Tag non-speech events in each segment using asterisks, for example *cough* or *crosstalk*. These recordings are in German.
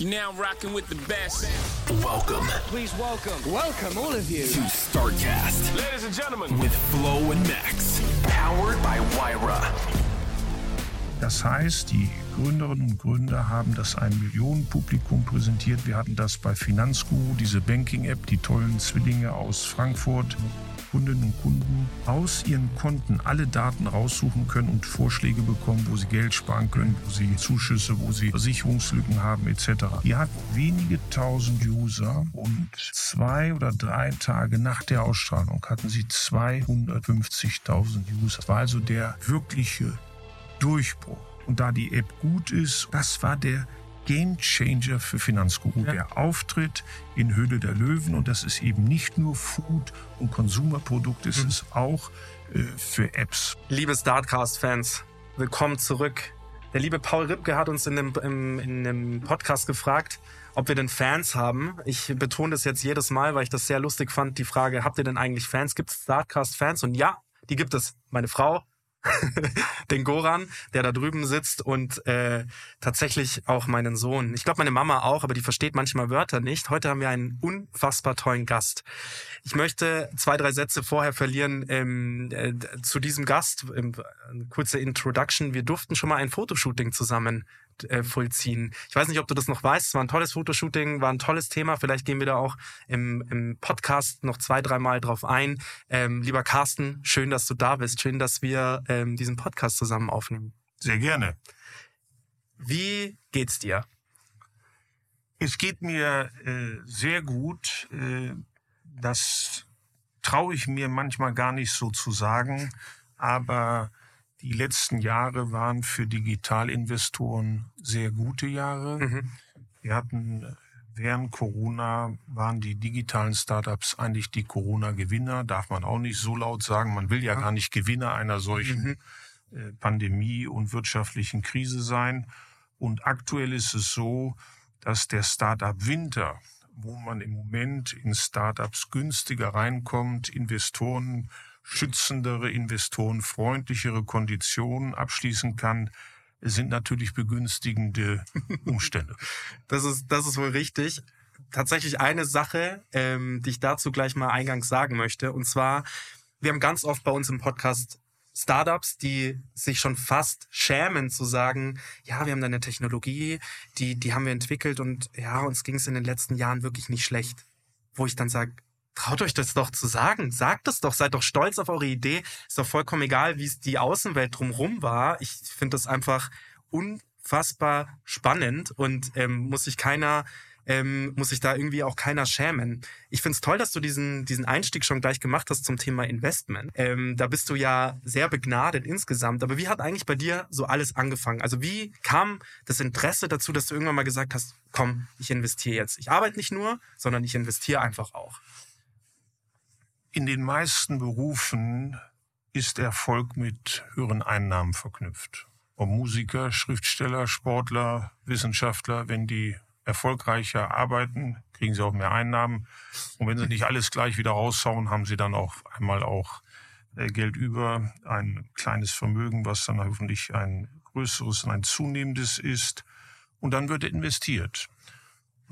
You're now rocking with the best. Welcome Please welcome, welcome all of you. to StarCast Ladies and gentlemen, with Flo and Max. Powered by Wyra. Das heißt, die Gründerinnen und Gründer haben das ein Millionenpublikum präsentiert. Wir hatten das bei Finanzguru, diese Banking-App, die tollen Zwillinge aus Frankfurt. Kundinnen und Kunden aus ihren Konten alle Daten raussuchen können und Vorschläge bekommen, wo sie Geld sparen können, wo sie Zuschüsse, wo sie Versicherungslücken haben etc. Die hatten wenige tausend User und zwei oder drei Tage nach der Ausstrahlung hatten sie 250.000 User. Das war also der wirkliche Durchbruch. Und da die App gut ist, das war der Game Changer für Finanzguru. Der Auftritt in Höhle der Löwen und das ist eben nicht nur Food- und Konsumerprodukt, es ist auch äh, für Apps. Liebe Startcast-Fans, willkommen zurück. Der liebe Paul Ripke hat uns in dem, im, in dem Podcast gefragt, ob wir denn Fans haben. Ich betone das jetzt jedes Mal, weil ich das sehr lustig fand, die Frage, habt ihr denn eigentlich Fans? Gibt es Startcast-Fans? Und ja, die gibt es. Meine Frau, *laughs* den Goran, der da drüben sitzt und äh, tatsächlich auch meinen Sohn. Ich glaube, meine Mama auch, aber die versteht manchmal Wörter nicht. Heute haben wir einen unfassbar tollen Gast. Ich möchte zwei, drei Sätze vorher verlieren ähm, äh, zu diesem Gast. Ähm, kurze Introduction. Wir durften schon mal ein Fotoshooting zusammen äh, vollziehen. Ich weiß nicht, ob du das noch weißt. Es war ein tolles Fotoshooting, war ein tolles Thema. Vielleicht gehen wir da auch im, im Podcast noch zwei, dreimal drauf ein. Ähm, lieber Carsten, schön, dass du da bist. Schön, dass wir ähm, diesen Podcast zusammen aufnehmen. Sehr gerne. Wie geht's dir? Es geht mir äh, sehr gut. Äh, das traue ich mir manchmal gar nicht so zu sagen, aber die letzten Jahre waren für Digitalinvestoren sehr gute Jahre. Mhm. Wir hatten äh, während Corona waren die digitalen Startups eigentlich die Corona-Gewinner. Darf man auch nicht so laut sagen. Man will ja gar nicht Gewinner einer solchen äh, Pandemie und wirtschaftlichen Krise sein. Und aktuell ist es so, dass der Startup Winter, wo man im Moment in Startups günstiger reinkommt, Investoren schützendere, Investoren freundlichere Konditionen abschließen kann, sind natürlich begünstigende *laughs* Umstände. Das ist, das ist wohl richtig. Tatsächlich eine Sache, ähm, die ich dazu gleich mal eingangs sagen möchte. Und zwar, wir haben ganz oft bei uns im Podcast Startups, die sich schon fast schämen zu sagen, ja, wir haben da eine Technologie, die, die haben wir entwickelt und ja, uns ging es in den letzten Jahren wirklich nicht schlecht. Wo ich dann sage, traut euch das doch zu sagen. Sagt es doch, seid doch stolz auf eure Idee. Ist doch vollkommen egal, wie es die Außenwelt drumherum war. Ich finde das einfach unfassbar spannend und ähm, muss sich keiner ähm, muss sich da irgendwie auch keiner schämen. Ich finde es toll, dass du diesen, diesen Einstieg schon gleich gemacht hast zum Thema Investment. Ähm, da bist du ja sehr begnadet insgesamt. Aber wie hat eigentlich bei dir so alles angefangen? Also wie kam das Interesse dazu, dass du irgendwann mal gesagt hast, komm, ich investiere jetzt. Ich arbeite nicht nur, sondern ich investiere einfach auch. In den meisten Berufen ist Erfolg mit höheren Einnahmen verknüpft. Ob Musiker, Schriftsteller, Sportler, Wissenschaftler, wenn die erfolgreicher arbeiten, kriegen sie auch mehr Einnahmen. Und wenn sie nicht alles gleich wieder raushauen, haben sie dann auch einmal auch äh, Geld über, ein kleines Vermögen, was dann hoffentlich ein größeres und ein zunehmendes ist. Und dann wird investiert.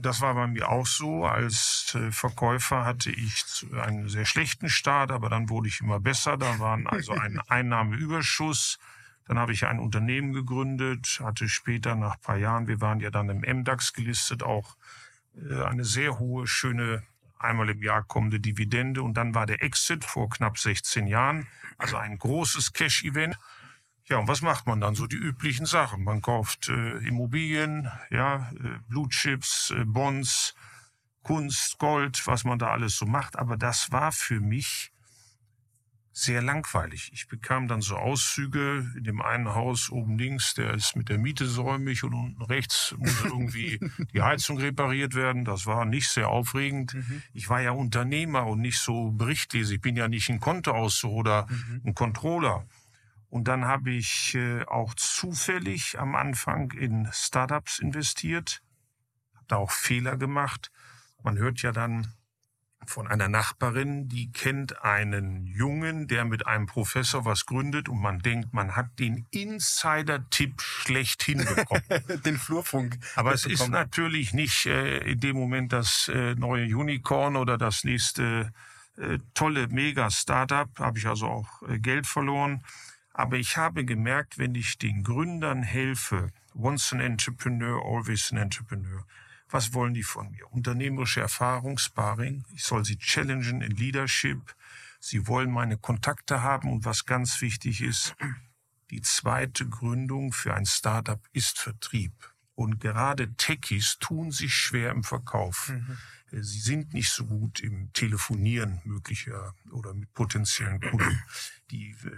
Das war bei mir auch so. Als äh, Verkäufer hatte ich einen sehr schlechten Start, aber dann wurde ich immer besser. Da war also ein *laughs* Einnahmeüberschuss. Dann habe ich ein Unternehmen gegründet, hatte später nach ein paar Jahren, wir waren ja dann im MDAX gelistet, auch äh, eine sehr hohe, schöne, einmal im Jahr kommende Dividende. Und dann war der Exit vor knapp 16 Jahren, also ein großes Cash-Event. Ja, und was macht man dann? So die üblichen Sachen. Man kauft äh, Immobilien, ja, äh, Blue Chips, äh, Bonds, Kunst, Gold, was man da alles so macht. Aber das war für mich sehr langweilig. Ich bekam dann so Auszüge in dem einen Haus oben links, der ist mit der Miete säumig und unten rechts muss *laughs* irgendwie die Heizung repariert werden. Das war nicht sehr aufregend. Mhm. Ich war ja Unternehmer und nicht so Berichtleser. Ich bin ja nicht ein Kontoauszug oder mhm. ein Controller. Und dann habe ich äh, auch zufällig am Anfang in Startups investiert, habe da auch Fehler gemacht. Man hört ja dann von einer Nachbarin, die kennt einen Jungen, der mit einem Professor was gründet und man denkt, man hat den Insider-Tipp schlecht hinbekommen. *laughs* den Flurfunk. Aber es ist natürlich nicht äh, in dem Moment das äh, neue Unicorn oder das nächste äh, tolle Mega-Startup. Habe ich also auch äh, Geld verloren. Aber ich habe gemerkt, wenn ich den Gründern helfe, once an entrepreneur, always an entrepreneur, was wollen die von mir? Unternehmerische Erfahrung, Sparring. Ich soll sie challengen in Leadership. Sie wollen meine Kontakte haben und was ganz wichtig ist, die zweite Gründung für ein Startup ist Vertrieb. Und gerade Techies tun sich schwer im Verkauf. Mhm. Sie sind nicht so gut im Telefonieren möglicher oder mit potenziellen Kunden. Die äh,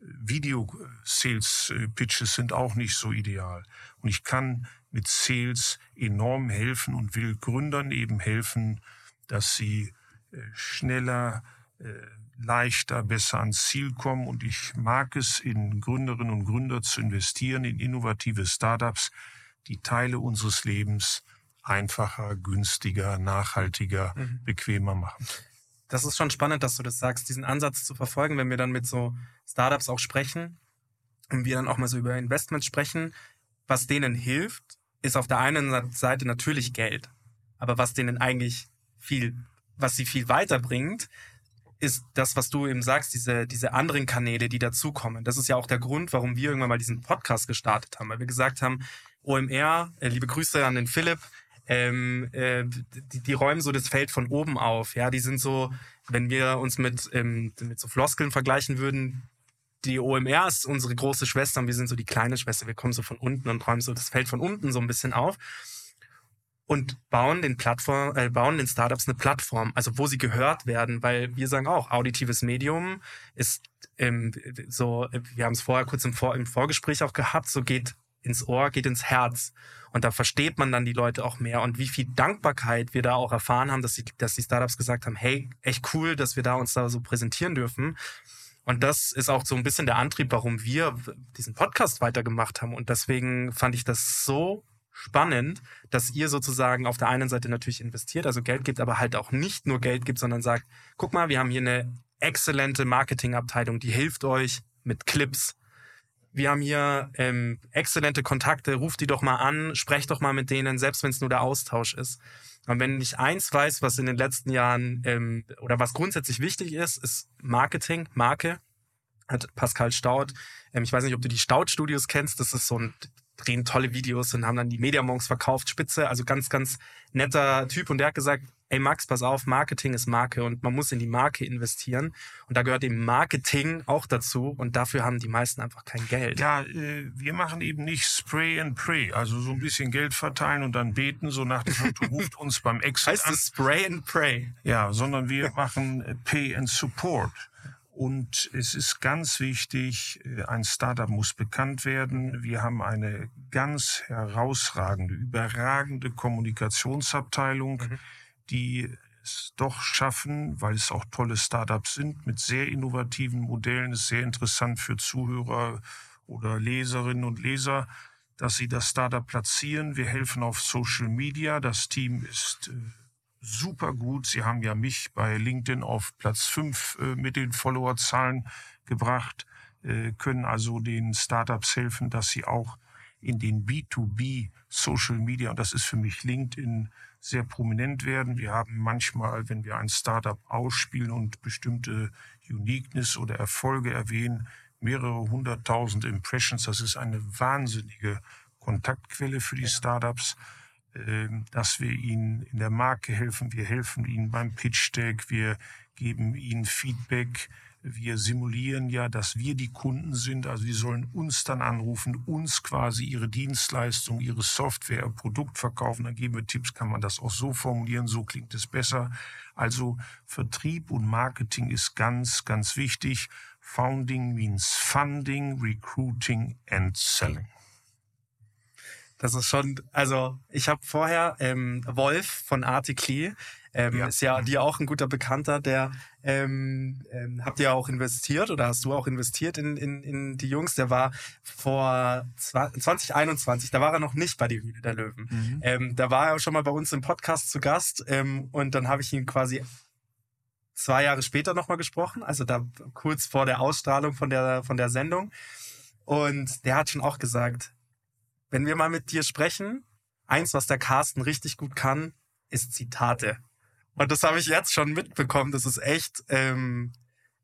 Video-Sales-Pitches sind auch nicht so ideal. Und ich kann mit Sales enorm helfen und will Gründern eben helfen, dass sie äh, schneller, äh, leichter, besser ans Ziel kommen. Und ich mag es, in Gründerinnen und Gründer zu investieren, in innovative Startups, die Teile unseres Lebens einfacher, günstiger, nachhaltiger, mhm. bequemer machen. Das ist schon spannend, dass du das sagst, diesen Ansatz zu verfolgen, wenn wir dann mit so Startups auch sprechen und wir dann auch mal so über Investments sprechen. Was denen hilft, ist auf der einen Seite natürlich Geld. Aber was denen eigentlich viel, was sie viel weiterbringt, ist das, was du eben sagst, diese, diese anderen Kanäle, die dazukommen. Das ist ja auch der Grund, warum wir irgendwann mal diesen Podcast gestartet haben, weil wir gesagt haben, OMR, äh, liebe Grüße an den Philipp, ähm, äh, die, die räumen so das Feld von oben auf. Ja, die sind so, wenn wir uns mit, ähm, mit so Floskeln vergleichen würden, die OMR ist unsere große Schwester und wir sind so die kleine Schwester. Wir kommen so von unten und räumen so das Feld von unten so ein bisschen auf und bauen den Plattform, äh, bauen den Startups eine Plattform, also wo sie gehört werden, weil wir sagen auch, auditives Medium ist ähm, so, wir haben es vorher kurz im, Vor im Vorgespräch auch gehabt, so geht ins Ohr, geht ins Herz. Und da versteht man dann die Leute auch mehr. Und wie viel Dankbarkeit wir da auch erfahren haben, dass die, dass die Startups gesagt haben, hey, echt cool, dass wir da uns da so präsentieren dürfen. Und das ist auch so ein bisschen der Antrieb, warum wir diesen Podcast weitergemacht haben. Und deswegen fand ich das so spannend, dass ihr sozusagen auf der einen Seite natürlich investiert, also Geld gibt, aber halt auch nicht nur Geld gibt, sondern sagt, guck mal, wir haben hier eine exzellente Marketingabteilung, die hilft euch mit Clips. Wir haben hier ähm, exzellente Kontakte, ruft die doch mal an, sprecht doch mal mit denen, selbst wenn es nur der Austausch ist. Und wenn ich eins weiß, was in den letzten Jahren ähm, oder was grundsätzlich wichtig ist, ist Marketing, Marke. Hat Pascal Staud. Ähm, ich weiß nicht, ob du die Staud-Studios kennst. Das ist so ein drehen tolle Videos und haben dann die Mediamonks verkauft, Spitze, also ganz, ganz netter Typ. Und der hat gesagt, ey Max, pass auf, Marketing ist Marke und man muss in die Marke investieren. Und da gehört eben Marketing auch dazu und dafür haben die meisten einfach kein Geld. Ja, äh, wir machen eben nicht Spray and Pray, also so ein bisschen Geld verteilen und dann beten, so nach dem Motto, *laughs* ruft uns beim Exit heißt an. Heißt Spray and Pray? Ja, sondern wir machen äh, Pay and Support. Und es ist ganz wichtig, äh, ein Startup muss bekannt werden. Wir haben eine ganz herausragende, überragende Kommunikationsabteilung, mhm. Die es doch schaffen, weil es auch tolle Startups sind, mit sehr innovativen Modellen, ist sehr interessant für Zuhörer oder Leserinnen und Leser, dass sie das Startup platzieren. Wir helfen auf Social Media. Das Team ist äh, super gut. Sie haben ja mich bei LinkedIn auf Platz fünf äh, mit den Followerzahlen gebracht, äh, können also den Startups helfen, dass sie auch in den B2B Social Media, und das ist für mich LinkedIn, sehr prominent werden. Wir haben manchmal, wenn wir ein Startup ausspielen und bestimmte Uniqueness oder Erfolge erwähnen, mehrere hunderttausend Impressions. Das ist eine wahnsinnige Kontaktquelle für die Startups. Ähm, dass wir ihnen in der Marke helfen. Wir helfen ihnen beim Pitch Deck. Wir geben ihnen Feedback Wir simulieren ja, dass wir die Kunden sind. Also die sollen uns dann anrufen, uns quasi ihre Dienstleistung, ihre Software, ihr Produkt verkaufen. Dann geben wir Tipps, kann man das auch so formulieren, so klingt es besser. Also Vertrieb und Marketing ist ganz, ganz wichtig. Founding means funding, recruiting and selling. Das ist schon, also ich habe vorher ähm, Wolf von Articly, ähm, Ja. ist ja dir auch ein guter Bekannter, der ähm, ähm, habt ihr auch investiert oder hast du auch investiert in, in, in die Jungs? Der war vor zwa- 2021, da war er noch nicht bei die Höhle der Löwen. Ähm, da war er schon mal bei uns im Podcast zu Gast ähm, und dann habe ich ihn quasi zwei Jahre später nochmal gesprochen, also da kurz vor der Ausstrahlung von der, von der Sendung. Und der hat schon auch gesagt, wenn wir mal mit dir sprechen, eins, was der Carsten richtig gut kann, ist Zitate. Und das habe ich jetzt schon mitbekommen. Das ist echt, ähm,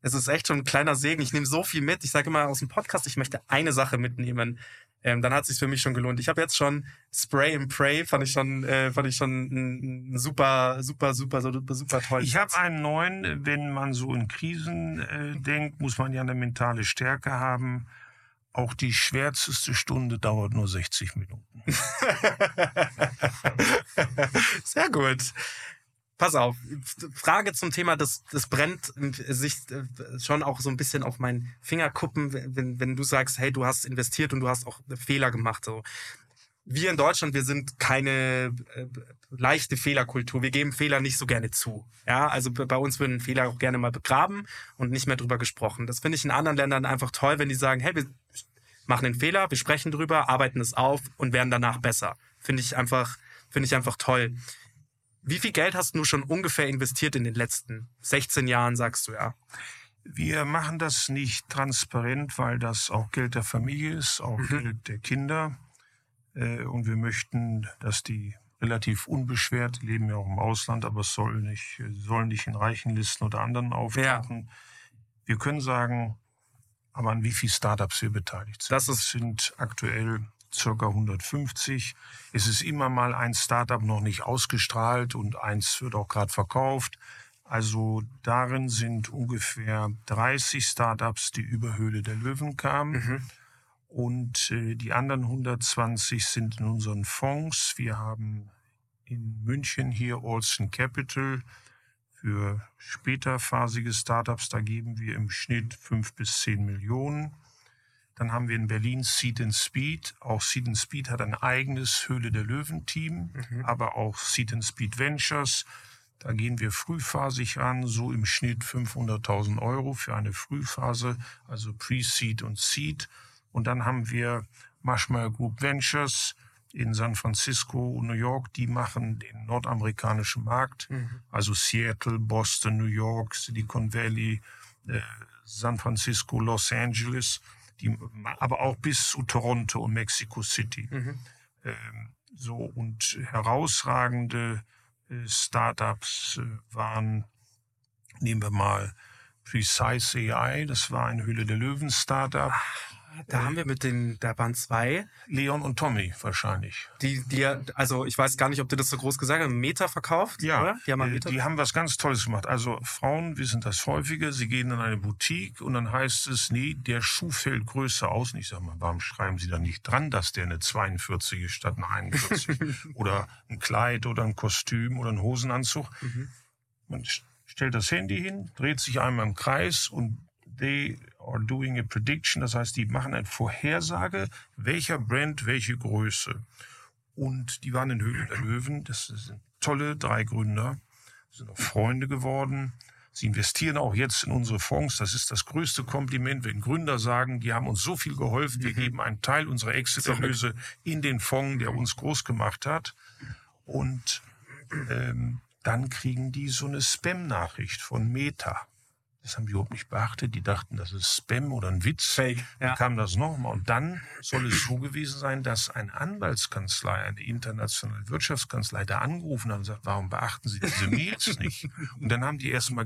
es ist echt schon ein kleiner Segen. Ich nehme so viel mit. Ich sage immer aus dem Podcast, ich möchte eine Sache mitnehmen. Ähm, dann hat es sich für mich schon gelohnt. Ich habe jetzt schon Spray and Pray, fand ich schon, äh, fand ich schon ein, ein super, super, super, super, super toll. Ich habe einen neuen, wenn man so in Krisen äh, denkt, muss man ja eine mentale Stärke haben. Auch die schwärzeste Stunde dauert nur 60 Minuten. *laughs* Sehr gut. Pass auf, Frage zum Thema, das, das brennt sich äh, schon auch so ein bisschen auf meinen Fingerkuppen, wenn, wenn du sagst, hey, du hast investiert und du hast auch Fehler gemacht. So. Wir in Deutschland, wir sind keine äh, leichte Fehlerkultur. Wir geben Fehler nicht so gerne zu. Ja, also bei uns würden Fehler auch gerne mal begraben und nicht mehr drüber gesprochen. Das finde ich in anderen Ländern einfach toll, wenn die sagen, hey, wir machen den Fehler, wir sprechen drüber, arbeiten es auf und werden danach besser. Finde ich einfach, finde ich einfach toll. Wie viel Geld hast du schon ungefähr investiert in den letzten 16 Jahren, sagst du ja? Wir machen das nicht transparent, weil das auch Geld der Familie ist, auch Geld der Kinder. Äh, Und wir möchten, dass die relativ unbeschwert, die leben ja auch im Ausland, aber es soll nicht, sollen nicht in reichen Listen oder anderen auftauchen. Wir können sagen, aber an wie viel Startups wir beteiligt sind. Das ist- Es sind aktuell circa 150. Es ist immer mal ein Startup noch nicht ausgestrahlt und eins wird auch gerade verkauft. Also darin sind ungefähr 30 Startups, die über Höhle der Löwen kamen. Und äh, die anderen 120 sind in unseren Fonds. Wir haben in München hier Olsen Capital für späterphasige Startups. Da geben wir im Schnitt fünf bis zehn Millionen. Dann haben wir in Berlin Seed and Speed. Auch Seed and Speed hat ein eigenes Höhle der Löwen-Team, aber auch Seed and Speed Ventures. Da gehen wir frühphasig an, so im Schnitt 500.000 Euro für eine Frühphase, also Pre-Seed und Seed. Und dann haben wir Marshmallow Group Ventures in San Francisco und New York. Die machen den nordamerikanischen Markt, also Seattle, Boston, New York, Silicon Valley, äh, San Francisco, Los Angeles, die, aber auch bis zu Toronto und Mexico City. Ähm, so und herausragende äh, Startups äh, waren, nehmen wir mal Precise AI, das war ein Höhle der Löwen Startup. Da haben wir mit den, da waren zwei, Leon und Tommy wahrscheinlich. die, die, also ich weiß gar nicht, ob du das so groß gesagt hast, Meta verkauft, oder? Die haben äh, Meta. die haben was ganz Tolles gemacht. Also Frauen wissen das häufiger. Sie gehen in eine Boutique und dann heißt es, nee, der Schuh fällt größer aus. Und ich sage mal, warum schreiben Sie da nicht dran, dass der eine 42 ist statt eine 41? *laughs* oder ein Kleid oder ein Kostüm oder ein Hosenanzug. Mhm. Man st- stellt das Handy hin, dreht sich einmal im Kreis und they are doing a prediction. Das heißt, die machen eine Vorhersage, welcher Brand welche Größe. Und die waren in Höhle der Löwen. Das sind tolle drei Gründer. sind auch Freunde geworden. Sie investieren auch jetzt in unsere Fonds. Das ist das größte Kompliment, wenn Gründer sagen, die haben uns so viel geholfen, wir geben einen Teil unserer Exit-Erlöse in den Fonds, der uns groß gemacht hat. Und ähm, dann kriegen die so eine Spam-Nachricht von Meta. Das haben die überhaupt nicht beachtet. Die dachten, das ist Spam oder ein Witz. Fake, ja. Dann kam das nochmal. Und dann soll es so gewesen sein, dass eine Anwaltskanzlei, eine internationale Wirtschaftskanzlei da angerufen hat und sagt, warum beachten Sie diese Mails nicht? Und dann haben die erstmal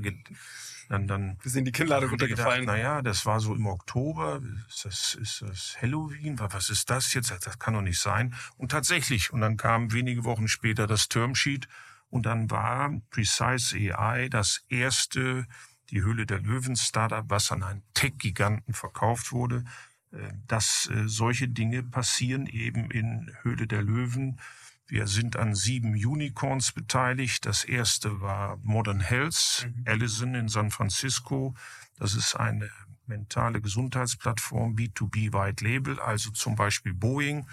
dann, dann Wir sind die Kinnlade runtergefallen. Naja, das war so im Oktober. Ist das, ist das Halloween? Was was ist das jetzt? Das kann doch nicht sein. Und tatsächlich, und dann kam wenige Wochen später das Termsheet und dann war Precise AI das erste die Höhle der Löwen Startup, was an einen Tech-Giganten verkauft wurde, äh, dass äh, solche Dinge passieren eben in Höhle der Löwen. Wir sind an sieben Unicorns beteiligt. Das erste war Modern Health, mhm. Allison in San Francisco. Das ist eine mentale Gesundheitsplattform, B2B White Label, also zum Beispiel Boeing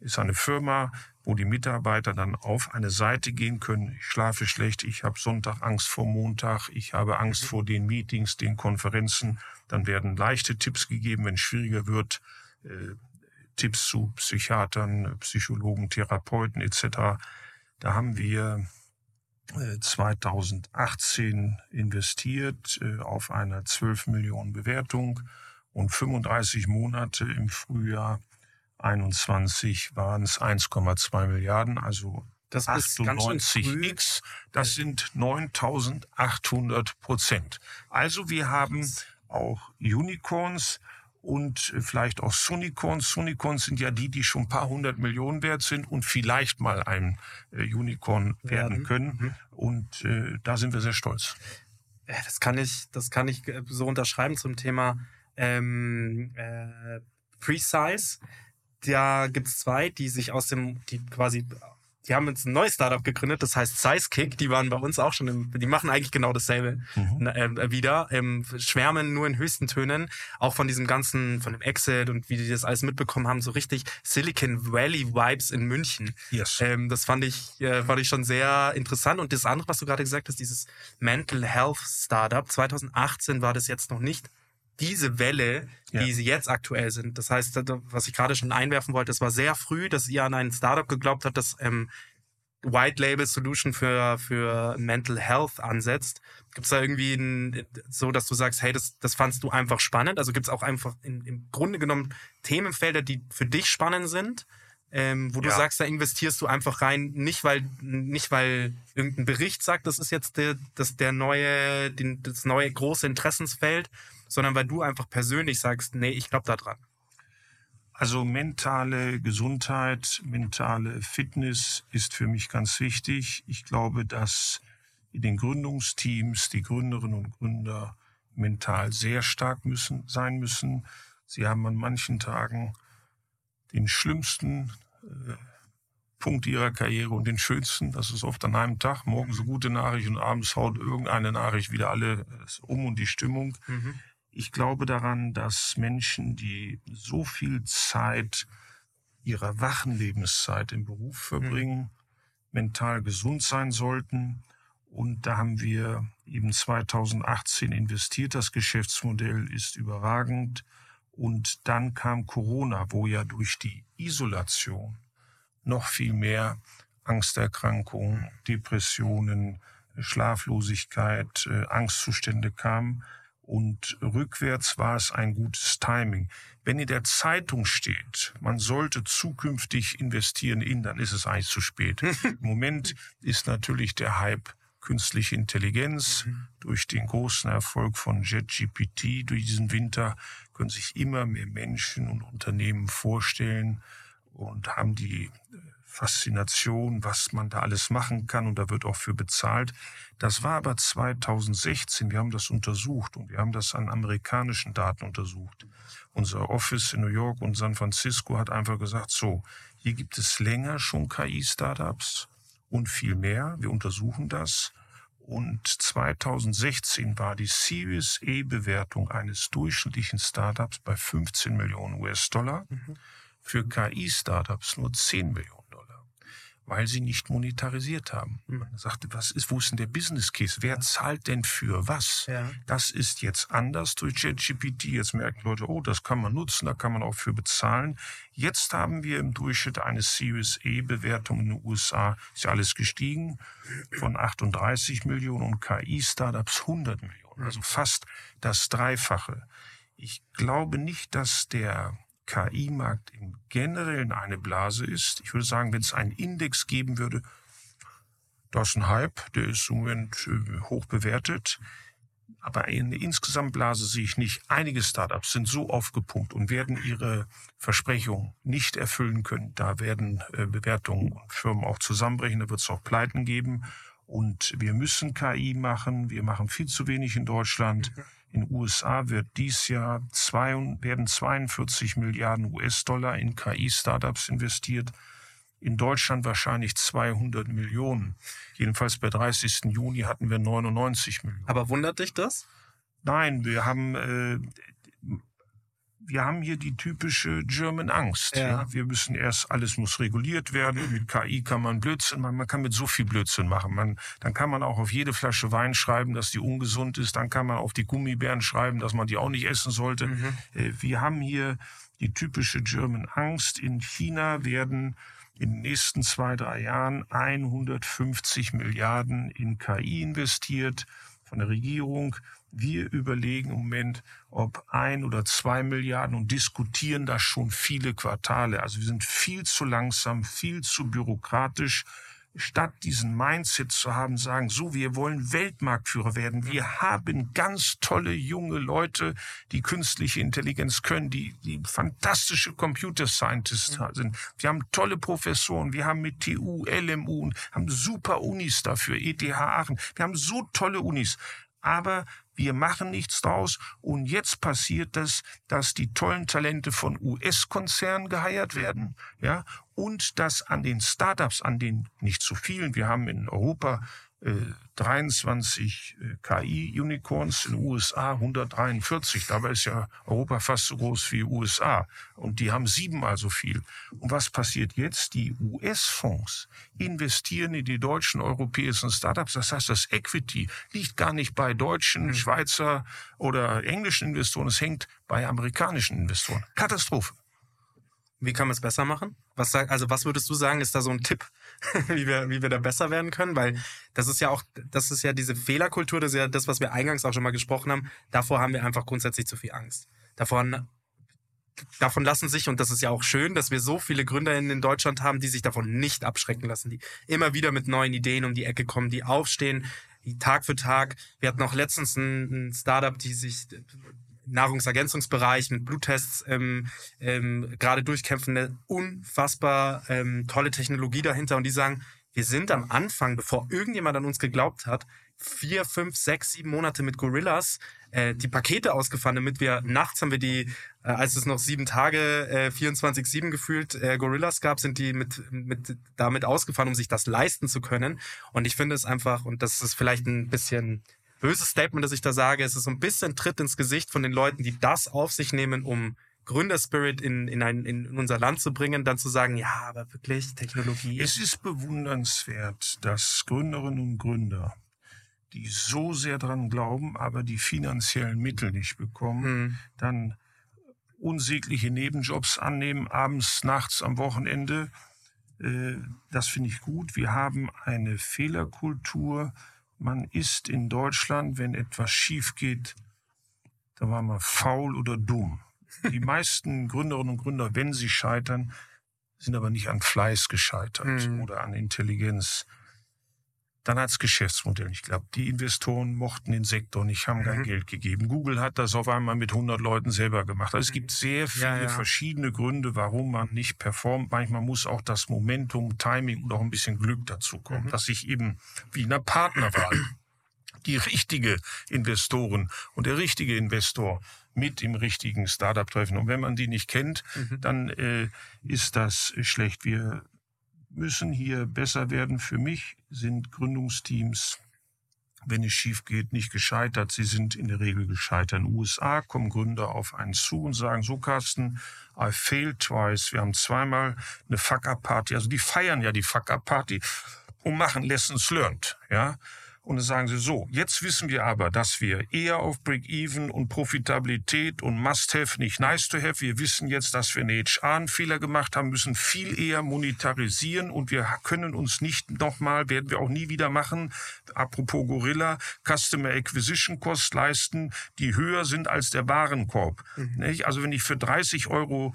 ist eine Firma, wo die Mitarbeiter dann auf eine Seite gehen können. Ich schlafe schlecht, ich habe Sonntag Angst vor Montag, ich habe Angst vor den Meetings, den Konferenzen. Dann werden leichte Tipps gegeben, wenn es schwieriger wird. Äh, Tipps zu Psychiatern, Psychologen, Therapeuten etc. Da haben wir 2018 äh, investiert äh, auf einer 12 Millionen Bewertung und 35 Monate im Frühjahr 21 waren es 1,2 Milliarden, also das 98x, das sind 9800 Prozent. Also wir haben auch Unicorns und vielleicht auch Sunicorns. Sunicorns sind ja die, die schon ein paar hundert Millionen wert sind und vielleicht mal ein äh, Unicorn werden können. Mhm. Und äh, da sind wir sehr stolz. Das kann ich, das kann ich äh, so unterschreiben zum Thema ähm, äh, Precise da gibt's zwei, die sich aus dem, die quasi, die haben jetzt ein neues Startup gegründet, das heißt Sizekick, die waren bei uns auch schon, im, die machen eigentlich genau dasselbe mhm. äh, wieder, ähm, schwärmen nur in höchsten Tönen, auch von diesem ganzen, von dem Exit und wie die das alles mitbekommen haben, so richtig Silicon Valley Vibes in München. Yes. Ähm, das fand ich, äh, fand ich schon sehr interessant und das andere, was du gerade gesagt hast, dieses Mental Health Startup, 2018 war das jetzt noch nicht diese Welle, ja. wie sie jetzt aktuell sind. Das heißt, was ich gerade schon einwerfen wollte, es war sehr früh, dass ihr an ein Startup geglaubt habt, das ähm, White Label Solution für, für Mental Health ansetzt. Gibt es da irgendwie ein, so, dass du sagst, hey, das, das fandst du einfach spannend? Also gibt es auch einfach in, im Grunde genommen Themenfelder, die für dich spannend sind? Ähm, wo du ja. sagst, da investierst du einfach rein, nicht weil nicht weil irgendein Bericht sagt, das ist jetzt der, das der neue, den, das neue große Interessensfeld, sondern weil du einfach persönlich sagst, nee, ich glaube da dran. Also mentale Gesundheit, mentale Fitness ist für mich ganz wichtig. Ich glaube, dass in den Gründungsteams die Gründerinnen und Gründer mental sehr stark müssen, sein müssen. Sie haben an manchen Tagen den schlimmsten äh, Punkt ihrer Karriere und den schönsten. Das ist oft an einem Tag. Morgens eine gute Nachricht und abends haut irgendeine Nachricht wieder alle äh, um und die Stimmung. Mhm. Ich glaube daran, dass Menschen, die so viel Zeit ihrer wachen Lebenszeit im Beruf verbringen, mhm. mental gesund sein sollten. Und da haben wir eben 2018 investiert. Das Geschäftsmodell ist überragend. Und dann kam Corona, wo ja durch die Isolation noch viel mehr Angsterkrankungen, Depressionen, Schlaflosigkeit, äh, Angstzustände kamen. Und rückwärts war es ein gutes Timing. Wenn in der Zeitung steht, man sollte zukünftig investieren in, dann ist es eigentlich zu spät. *laughs* Im Moment ist natürlich der Hype künstliche Intelligenz. Mhm. Durch den großen Erfolg von JetGPT durch diesen Winter können sich immer mehr Menschen und Unternehmen vorstellen und haben die Faszination, was man da alles machen kann und da wird auch für bezahlt. Das war aber 2016. Wir haben das untersucht und wir haben das an amerikanischen Daten untersucht. Unser Office in New York und San Francisco hat einfach gesagt, so, hier gibt es länger schon KI-Startups und viel mehr. Wir untersuchen das. Und 2016 war die Series A-Bewertung eines durchschnittlichen Startups bei 15 Millionen US-Dollar. Mhm. Für KI-Startups nur 10 Millionen weil sie nicht monetarisiert haben. Mhm. Man sagte, was ist, wo ist denn der Business Case? Wer zahlt denn für was? Ja. Das ist jetzt anders durch ChatGPT. Jetzt merken Leute, oh, das kann man nutzen, da kann man auch für bezahlen. Jetzt haben wir im Durchschnitt eine Series E Bewertung in den USA, ist ja alles gestiegen, von 38 Millionen und KI-Startups 100 Millionen. Also fast das Dreifache. Ich glaube nicht, dass der KI-Markt im Generellen eine Blase ist. Ich würde sagen, wenn es einen Index geben würde, das ist ein Hype, der ist im Moment äh, hoch bewertet. Aber eine insgesamt Blase sehe ich nicht. Einige Startups sind so aufgepumpt und werden ihre Versprechungen nicht erfüllen können. Da werden äh, Bewertungen und Firmen auch zusammenbrechen, da wird es auch Pleiten geben. Und wir müssen KI machen. Wir machen viel zu wenig in Deutschland. In den USA wird dies Jahr zwei, werden 42 Milliarden US-Dollar in KI-Startups investiert. In Deutschland wahrscheinlich 200 Millionen. Jedenfalls bei 30. Juni hatten wir 99 Millionen. Aber wundert dich das? Nein, wir haben äh, wir haben hier die typische German Angst. Ja. ja. Wir müssen erst, alles muss reguliert werden. Mit KI kann man Blödsinn machen. Man kann mit so viel Blödsinn machen. Man, dann kann man auch auf jede Flasche Wein schreiben, dass die ungesund ist. Dann kann man auf die Gummibären schreiben, dass man die auch nicht essen sollte. Mhm. Äh, wir haben hier die typische German Angst. In China werden in den nächsten zwei, drei Jahren 150 Milliarden in KI investiert von der Regierung. Wir überlegen im Moment, ob ein oder zwei Milliarden und diskutieren das schon viele Quartale. Also wir sind viel zu langsam, viel zu bürokratisch. Statt diesen Mindset zu haben, sagen, so, wir wollen Weltmarktführer werden. Wir haben ganz tolle junge Leute, die künstliche Intelligenz können, die, die fantastische Computer Scientists sind. Wir haben tolle Professoren. Wir haben mit TU, LMU, haben super Unis dafür, ETH Aachen. Wir haben so tolle Unis aber wir machen nichts draus. Und jetzt passiert es, dass die tollen Talente von US-Konzernen geheiert werden, ja, und dass an den Startups, an den nicht zu vielen, wir haben in Europa 23 äh, KI-Unicorns, in den USA 143. Dabei ist ja Europa fast so groß wie USA. Und die haben siebenmal so viel. Und was passiert jetzt? Die US-Fonds investieren in die deutschen europäischen Startups. Das heißt, das Equity liegt gar nicht bei deutschen, mhm. Schweizer oder englischen Investoren. Es hängt bei amerikanischen Investoren. Katastrophe. Wie kann man es besser machen? Was also was würdest du sagen, ist da so ein Tipp, *laughs* wie wir, wie wir da besser werden können? Weil das ist ja auch, das ist ja diese Fehlerkultur, das ist ja das, was wir eingangs auch schon mal gesprochen haben. Davor haben wir einfach grundsätzlich zu viel Angst. Davon, davon lassen sich, und das ist ja auch schön, dass wir so viele Gründer in Deutschland haben, die sich davon nicht abschrecken lassen, die immer wieder mit neuen Ideen um die Ecke kommen, die aufstehen, Tag für Tag. Wir hatten auch letztens ein, ein Startup, die sich Nahrungsergänzungsbereich mit Bluttests ähm, ähm, gerade durchkämpfen, eine unfassbar ähm, tolle Technologie dahinter und die sagen, wir sind am Anfang, bevor irgendjemand an uns geglaubt hat, vier, fünf, sechs, sieben Monate mit Gorillas äh, die Pakete ausgefahren, damit wir nachts haben wir die, äh, als es noch sieben Tage, äh, 24-7 gefühlt äh, Gorillas gab, sind die mit, mit damit ausgefahren, um sich das leisten zu können. Und ich finde es einfach, und das ist vielleicht ein bisschen böses Statement, das ich da sage. Es ist so ein bisschen Tritt ins Gesicht von den Leuten, die das auf sich nehmen, um Gründerspirit in, in, ein, in unser Land zu bringen, dann zu sagen, ja, aber wirklich Technologie. Es ist bewundernswert, dass Gründerinnen und Gründer, die so sehr dran glauben, aber die finanziellen Mittel nicht bekommen, hm. dann unsägliche Nebenjobs annehmen, abends, nachts, am Wochenende. Äh, das finde ich gut. Wir haben eine Fehlerkultur, man ist in Deutschland, wenn etwas schief geht, da war man faul oder dumm. Die *laughs* meisten Gründerinnen und Gründer, wenn sie scheitern, sind aber nicht an Fleiß gescheitert mhm. oder an Intelligenz. Dann hat's Geschäftsmodell. Ich glaube, die Investoren mochten den Sektor nicht, haben mhm. kein Geld gegeben. Google hat das auf einmal mit 100 Leuten selber gemacht. Also es gibt sehr viele ja, ja. verschiedene Gründe, warum man nicht performt. Manchmal muss auch das Momentum, Timing und auch ein bisschen Glück dazu kommen, mhm. dass sich eben wie in einer Partnerwahl die richtige Investoren und der richtige Investor mit im richtigen Startup treffen. Und wenn man die nicht kennt, mhm. dann äh, ist das schlecht. Wir müssen hier besser werden. Für mich sind Gründungsteams, wenn es schief geht, nicht gescheitert. Sie sind in der Regel gescheitert. In den USA kommen Gründer auf einen zu und sagen, so Carsten, I failed twice. Wir haben zweimal eine Fuck-Up-Party. Also die feiern ja die Fuck-Up-Party und machen Lessons learned. Ja, und dann sagen sie so, jetzt wissen wir aber, dass wir eher auf Break-Even und Profitabilität und Must-Have, nicht Nice-to-Have. Wir wissen jetzt, dass wir einen Fehler gemacht haben, müssen viel eher monetarisieren und wir können uns nicht nochmal, werden wir auch nie wieder machen, apropos Gorilla, Customer Acquisition Cost leisten, die höher sind als der Warenkorb. Mhm. Also wenn ich für 30 Euro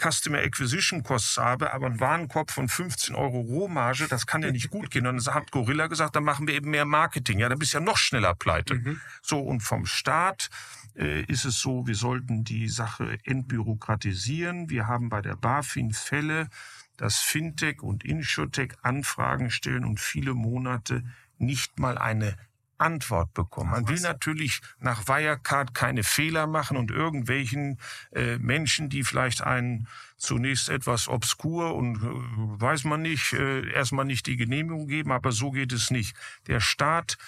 Customer Acquisition Costs habe, aber ein Warenkorb von 15 Euro Rohmarge, das kann ja nicht gut gehen. Und dann hat Gorilla gesagt, dann machen wir eben mehr Marketing. Ja, dann bist du ja noch schneller pleite. Mhm. So, und vom Staat äh, ist es so, wir sollten die Sache entbürokratisieren. Wir haben bei der BaFin Fälle, dass Fintech und Insurtech Anfragen stellen und viele Monate nicht mal eine Antwort bekommen. Man will natürlich nach Wirecard keine Fehler machen und irgendwelchen äh, Menschen, die vielleicht einen zunächst etwas obskur und äh, weiß man nicht, äh, erstmal nicht die Genehmigung geben, aber so geht es nicht. Der Staat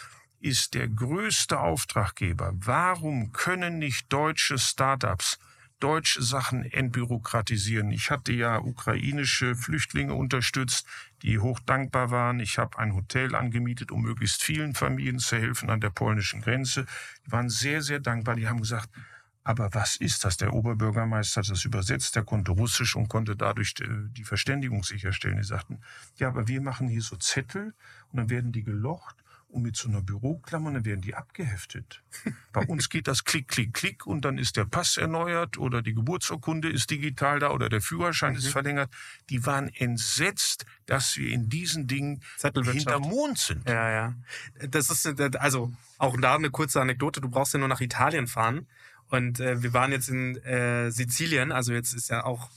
ist der größte Auftraggeber. Warum können nicht deutsche Startups deutsche Sachen entbürokratisieren. Ich hatte ja ukrainische Flüchtlinge unterstützt, die hoch dankbar waren. Ich habe ein Hotel angemietet, um möglichst vielen Familien zu helfen an der polnischen Grenze. Die waren sehr, sehr dankbar. Die haben gesagt, aber was ist das? Der Oberbürgermeister hat das übersetzt, der konnte Russisch und konnte dadurch äh, die Verständigung sicherstellen. Die sagten, ja, aber wir machen hier so Zettel und dann werden die gelocht und mit so einer Büroklammer, dann werden die abgeheftet. Bei uns geht das Klick, Klick, Klick und dann ist der Pass erneuert oder die Geburtsurkunde ist digital da oder der Führerschein mhm. ist verlängert. Die waren entsetzt, dass wir in diesen Dingen hinter Mond sind. Ja, ja. Das ist, also auch da eine kurze Anekdote. Du brauchst ja nur nach Italien fahren. Und äh, wir waren jetzt in äh, Sizilien, also jetzt ist ja auch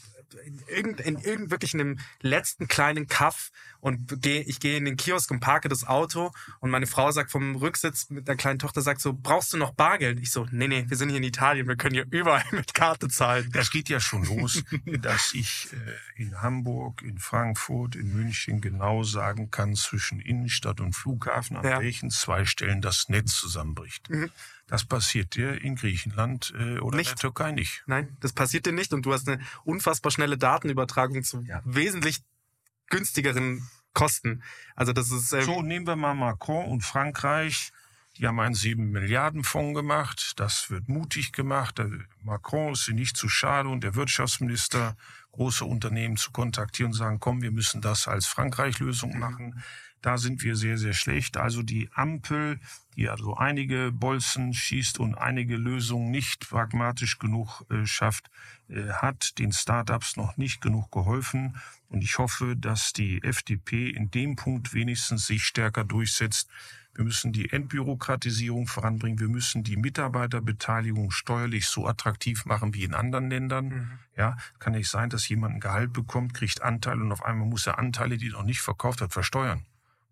in irgend, in irgend wirklich in einem letzten kleinen Kaff und gehe, ich gehe in den Kiosk und parke das Auto und meine Frau sagt vom Rücksitz mit der kleinen Tochter sagt so, brauchst du noch Bargeld? Ich so, nee, nee, wir sind hier in Italien, wir können hier überall mit Karte zahlen. Das geht ja schon los, *laughs* dass ich äh, in Hamburg, in Frankfurt, in München genau sagen kann, zwischen Innenstadt und Flughafen, an ja. welchen zwei Stellen das Netz zusammenbricht. Mhm. Das passiert dir in Griechenland äh, oder nicht. in der Türkei nicht. Nein, das passiert dir nicht und du hast eine unfassbar schnelle Datenübertragung zu ja. wesentlich günstigeren Kosten. Also das ist ähm so nehmen wir mal Macron und Frankreich. Die haben einen 7 Milliarden Fonds gemacht. Das wird mutig gemacht. Macron ist nicht zu schade und der Wirtschaftsminister große Unternehmen zu kontaktieren und sagen, komm, wir müssen das als Frankreich-Lösung machen. Da sind wir sehr, sehr schlecht. Also die Ampel, die also einige Bolzen schießt und einige Lösungen nicht pragmatisch genug äh, schafft, äh, hat den Startups noch nicht genug geholfen. Und ich hoffe, dass die FDP in dem Punkt wenigstens sich stärker durchsetzt. Wir müssen die Entbürokratisierung voranbringen. Wir müssen die Mitarbeiterbeteiligung steuerlich so attraktiv machen wie in anderen Ländern. Mhm. Ja, kann nicht sein, dass jemand ein Gehalt bekommt, kriegt Anteile und auf einmal muss er Anteile, die er noch nicht verkauft hat, versteuern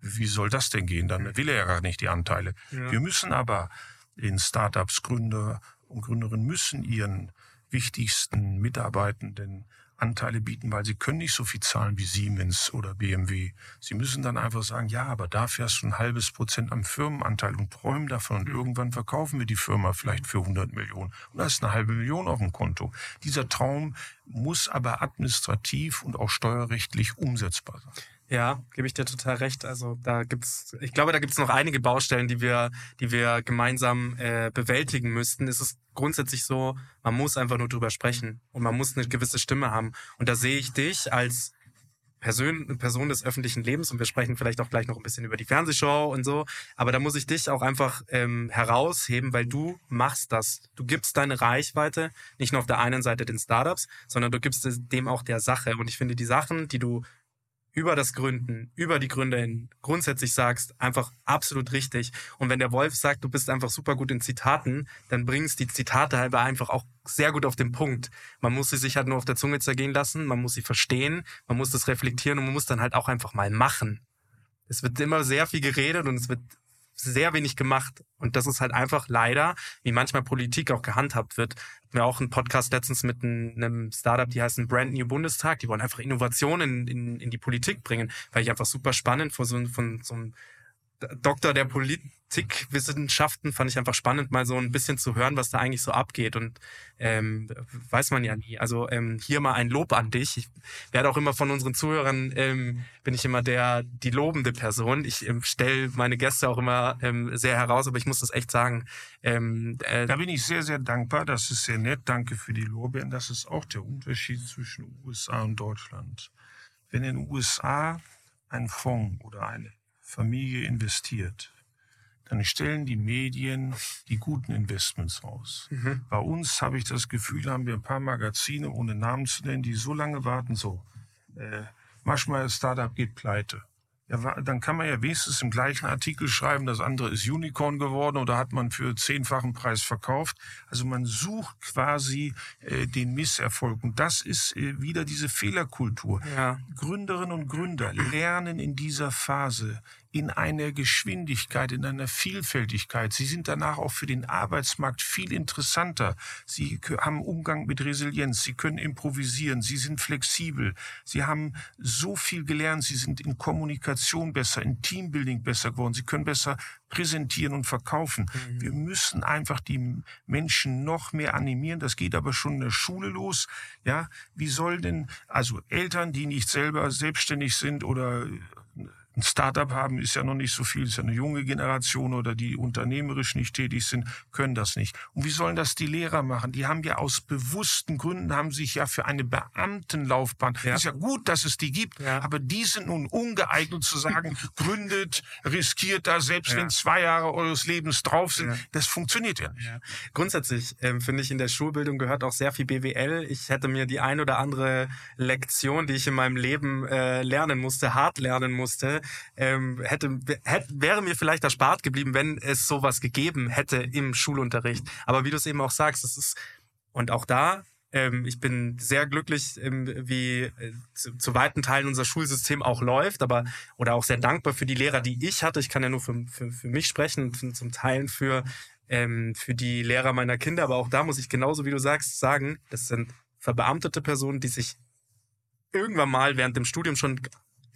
wie soll das denn gehen? Dann will er ja gar nicht die Anteile. Ja. Wir müssen aber in Startups Gründer und Gründerinnen müssen ihren wichtigsten Mitarbeitenden Anteile bieten, weil sie können nicht so viel zahlen wie Siemens oder BMW. Sie müssen dann einfach sagen, ja, aber dafür hast du ein halbes Prozent am Firmenanteil und träumen davon und irgendwann verkaufen wir die Firma vielleicht für 100 Millionen und da ist eine halbe Million auf dem Konto. Dieser Traum muss aber administrativ und auch steuerrechtlich umsetzbar sein. Ja, gebe ich dir total recht. Also da gibt's, ich glaube, da gibt's noch einige Baustellen, die wir, die wir gemeinsam äh, bewältigen müssten. Es ist grundsätzlich so, man muss einfach nur drüber sprechen und man muss eine gewisse Stimme haben. Und da sehe ich dich als Person, Person des öffentlichen Lebens und wir sprechen vielleicht auch gleich noch ein bisschen über die Fernsehshow und so. Aber da muss ich dich auch einfach ähm, herausheben, weil du machst das. Du gibst deine Reichweite nicht nur auf der einen Seite den Startups, sondern du gibst dem auch der Sache. Und ich finde die Sachen, die du über das Gründen, über die Gründe hin grundsätzlich sagst, einfach absolut richtig. Und wenn der Wolf sagt, du bist einfach super gut in Zitaten, dann bringst die Zitate halber einfach auch sehr gut auf den Punkt. Man muss sie sich halt nur auf der Zunge zergehen lassen, man muss sie verstehen, man muss das reflektieren und man muss dann halt auch einfach mal machen. Es wird immer sehr viel geredet und es wird sehr wenig gemacht. Und das ist halt einfach leider, wie manchmal Politik auch gehandhabt wird. Wir auch einen Podcast letztens mit einem Startup, die heißen Brand New Bundestag. Die wollen einfach Innovationen in, in, in die Politik bringen, weil ich einfach super spannend von so, von so einem Doktor der Politikwissenschaften fand ich einfach spannend, mal so ein bisschen zu hören, was da eigentlich so abgeht. Und ähm, weiß man ja nie. Also ähm, hier mal ein Lob an dich. Ich werde auch immer von unseren Zuhörern, ähm, bin ich immer der die lobende Person. Ich ähm, stelle meine Gäste auch immer ähm, sehr heraus, aber ich muss das echt sagen. Ähm, äh, da bin ich sehr, sehr dankbar. Das ist sehr nett. Danke für die Lorbeeren. Das ist auch der Unterschied zwischen USA und Deutschland. Wenn in den USA ein Fonds oder eine Familie investiert, dann stellen die Medien die guten Investments raus. Mhm. Bei uns habe ich das Gefühl, haben wir ein paar Magazine, ohne Namen zu nennen, die so lange warten, so, äh, Maschmeyer Startup geht pleite. Ja, dann kann man ja wenigstens im gleichen Artikel schreiben, das andere ist Unicorn geworden oder hat man für zehnfachen Preis verkauft. Also man sucht quasi äh, den Misserfolg. Und das ist äh, wieder diese Fehlerkultur. Ja. Gründerinnen und Gründer lernen in dieser Phase in einer Geschwindigkeit, in einer Vielfältigkeit. Sie sind danach auch für den Arbeitsmarkt viel interessanter. Sie haben Umgang mit Resilienz, sie können improvisieren, sie sind flexibel, sie haben so viel gelernt, sie sind in Kommunikation besser, in Teambuilding besser geworden, sie können besser präsentieren und verkaufen. Wir müssen einfach die Menschen noch mehr animieren. Das geht aber schon in der Schule los. Ja, wie soll denn, also Eltern, die nicht selber selbstständig sind oder ein Startup haben, ist ja noch nicht so viel, ist ja eine junge Generation oder die unternehmerisch nicht tätig sind, können das nicht. Und wie sollen das die Lehrer machen? Die haben ja aus bewussten Gründen, haben sich ja für eine Beamtenlaufbahn, Ja. ist ja gut, dass es die gibt, Ja. aber die sind nun ungeeignet zu sagen, *laughs* gründet, riskiert da, selbst Ja. wenn zwei Jahre eures Lebens drauf sind. Das funktioniert ja nicht. Grundsätzlich ähm, finde ich, in der Schulbildung gehört auch sehr viel BWL. Ich hätte mir die ein oder andere Lektion, die ich in meinem Leben äh, lernen musste, hart lernen musste, ähm, hätte, hätte, wäre mir vielleicht erspart geblieben, wenn es sowas gegeben hätte im Schulunterricht. Aber wie du es eben auch sagst, es ist, und auch da, ähm, ich bin sehr glücklich, ähm, wie äh, zu, zu weiten Teilen unser Schulsystem auch läuft, aber oder auch sehr dankbar für die Lehrer, die ich hatte. Ich kann ja nur für, für, für mich sprechen zum Teilen für ähm, für die Lehrer meiner Kinder, aber auch da muss ich genauso wie du sagst sagen, das sind verbeamtete Personen, die sich irgendwann mal während dem Studium schon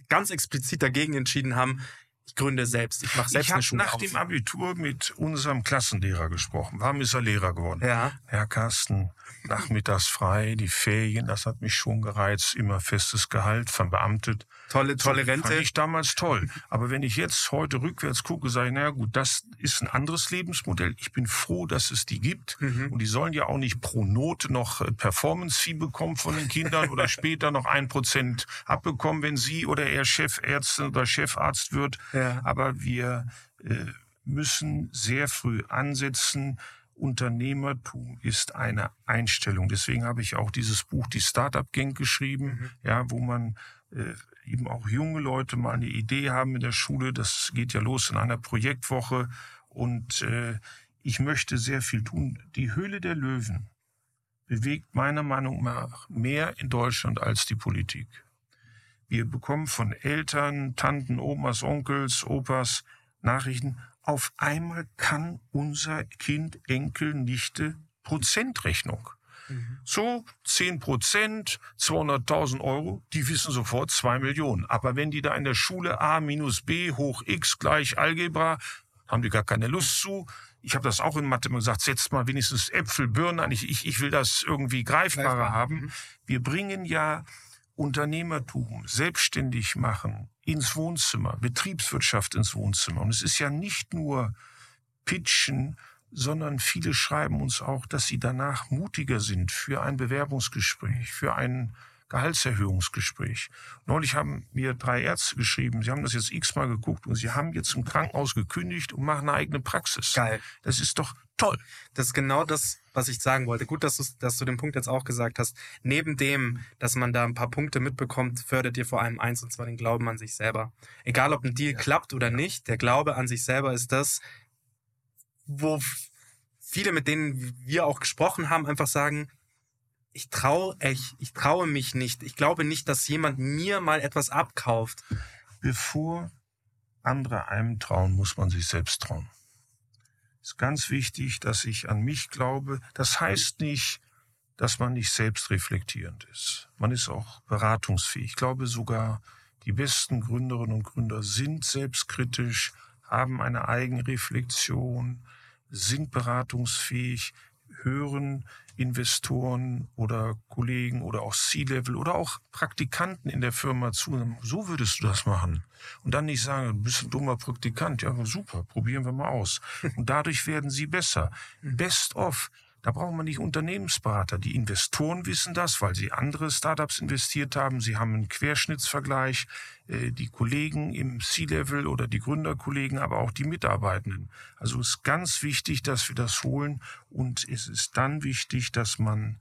ganz explizit dagegen entschieden haben, ich gründe selbst, ich mache selbst Ich eine habe Schule nach auf. dem Abitur mit unserem Klassenlehrer gesprochen. Warum ist er Lehrer geworden? Ja. Herr Carsten, nachmittags frei, die Ferien, das hat mich schon gereizt, immer festes Gehalt, verbeamtet. Tolle, tolle So, Rente. Fand ich damals toll. Aber wenn ich jetzt heute rückwärts gucke, sage ich, naja gut, das ist ein anderes Lebensmodell. Ich bin froh, dass es die gibt. Mhm. Und die sollen ja auch nicht pro Note noch äh, Performance-Fee bekommen von den Kindern oder *laughs* später noch ein Prozent abbekommen, wenn sie oder er Chefärztin oder Chefarzt wird. Ja. Aber wir äh, müssen sehr früh ansetzen. Unternehmertum ist eine Einstellung. Deswegen habe ich auch dieses Buch Die Startup Gang geschrieben, ja, wo man äh, eben auch junge Leute mal eine Idee haben in der Schule. Das geht ja los in einer Projektwoche und äh, ich möchte sehr viel tun. Die Höhle der Löwen bewegt meiner Meinung nach mehr in Deutschland als die Politik. Wir bekommen von Eltern, Tanten, Omas, Onkels, Opas Nachrichten. Auf einmal kann unser Kind, Enkel, Nichte Prozentrechnung. So 10 Prozent, 200.000 Euro, die wissen sofort 2 Millionen. Aber wenn die da in der Schule A minus B hoch X gleich Algebra, haben die gar keine Lust zu. Ich habe das auch in Mathe immer gesagt, setzt mal wenigstens Äpfel, Birnen an. Ich, ich, ich will das irgendwie greifbarer haben. Wir bringen ja Unternehmertum, selbstständig machen ins Wohnzimmer, Betriebswirtschaft ins Wohnzimmer. Und es ist ja nicht nur Pitchen, sondern viele schreiben uns auch, dass sie danach mutiger sind für ein Bewerbungsgespräch, für ein Gehaltserhöhungsgespräch. Neulich haben mir drei Ärzte geschrieben, sie haben das jetzt x-mal geguckt und sie haben jetzt im Krankenhaus gekündigt und machen eine eigene Praxis. Geil. Das ist doch toll. Das ist genau das, was ich sagen wollte. Gut, dass du, dass du den Punkt jetzt auch gesagt hast. Neben dem, dass man da ein paar Punkte mitbekommt, fördert ihr vor allem eins, und zwar den Glauben an sich selber. Egal, ob ein Deal klappt oder nicht, der Glaube an sich selber ist das, wo viele, mit denen wir auch gesprochen haben, einfach sagen, ich traue, ich, ich traue mich nicht. Ich glaube nicht, dass jemand mir mal etwas abkauft. Bevor andere einem trauen, muss man sich selbst trauen. Ist ganz wichtig, dass ich an mich glaube. Das heißt nicht, dass man nicht selbstreflektierend ist. Man ist auch beratungsfähig. Ich glaube sogar, die besten Gründerinnen und Gründer sind selbstkritisch, haben eine Eigenreflexion, sind beratungsfähig, hören Investoren oder Kollegen oder auch C-Level oder auch Praktikanten in der Firma zu. So würdest du das machen. Und dann nicht sagen, du bist ein dummer Praktikant. Ja, super, probieren wir mal aus. *laughs* Und dadurch werden sie besser. Best of. Da braucht man nicht Unternehmensberater. Die Investoren wissen das, weil sie andere Startups investiert haben. Sie haben einen Querschnittsvergleich. Äh, Die Kollegen im C-Level oder die Gründerkollegen, aber auch die Mitarbeitenden. Also es ist ganz wichtig, dass wir das holen. Und es ist dann wichtig, dass man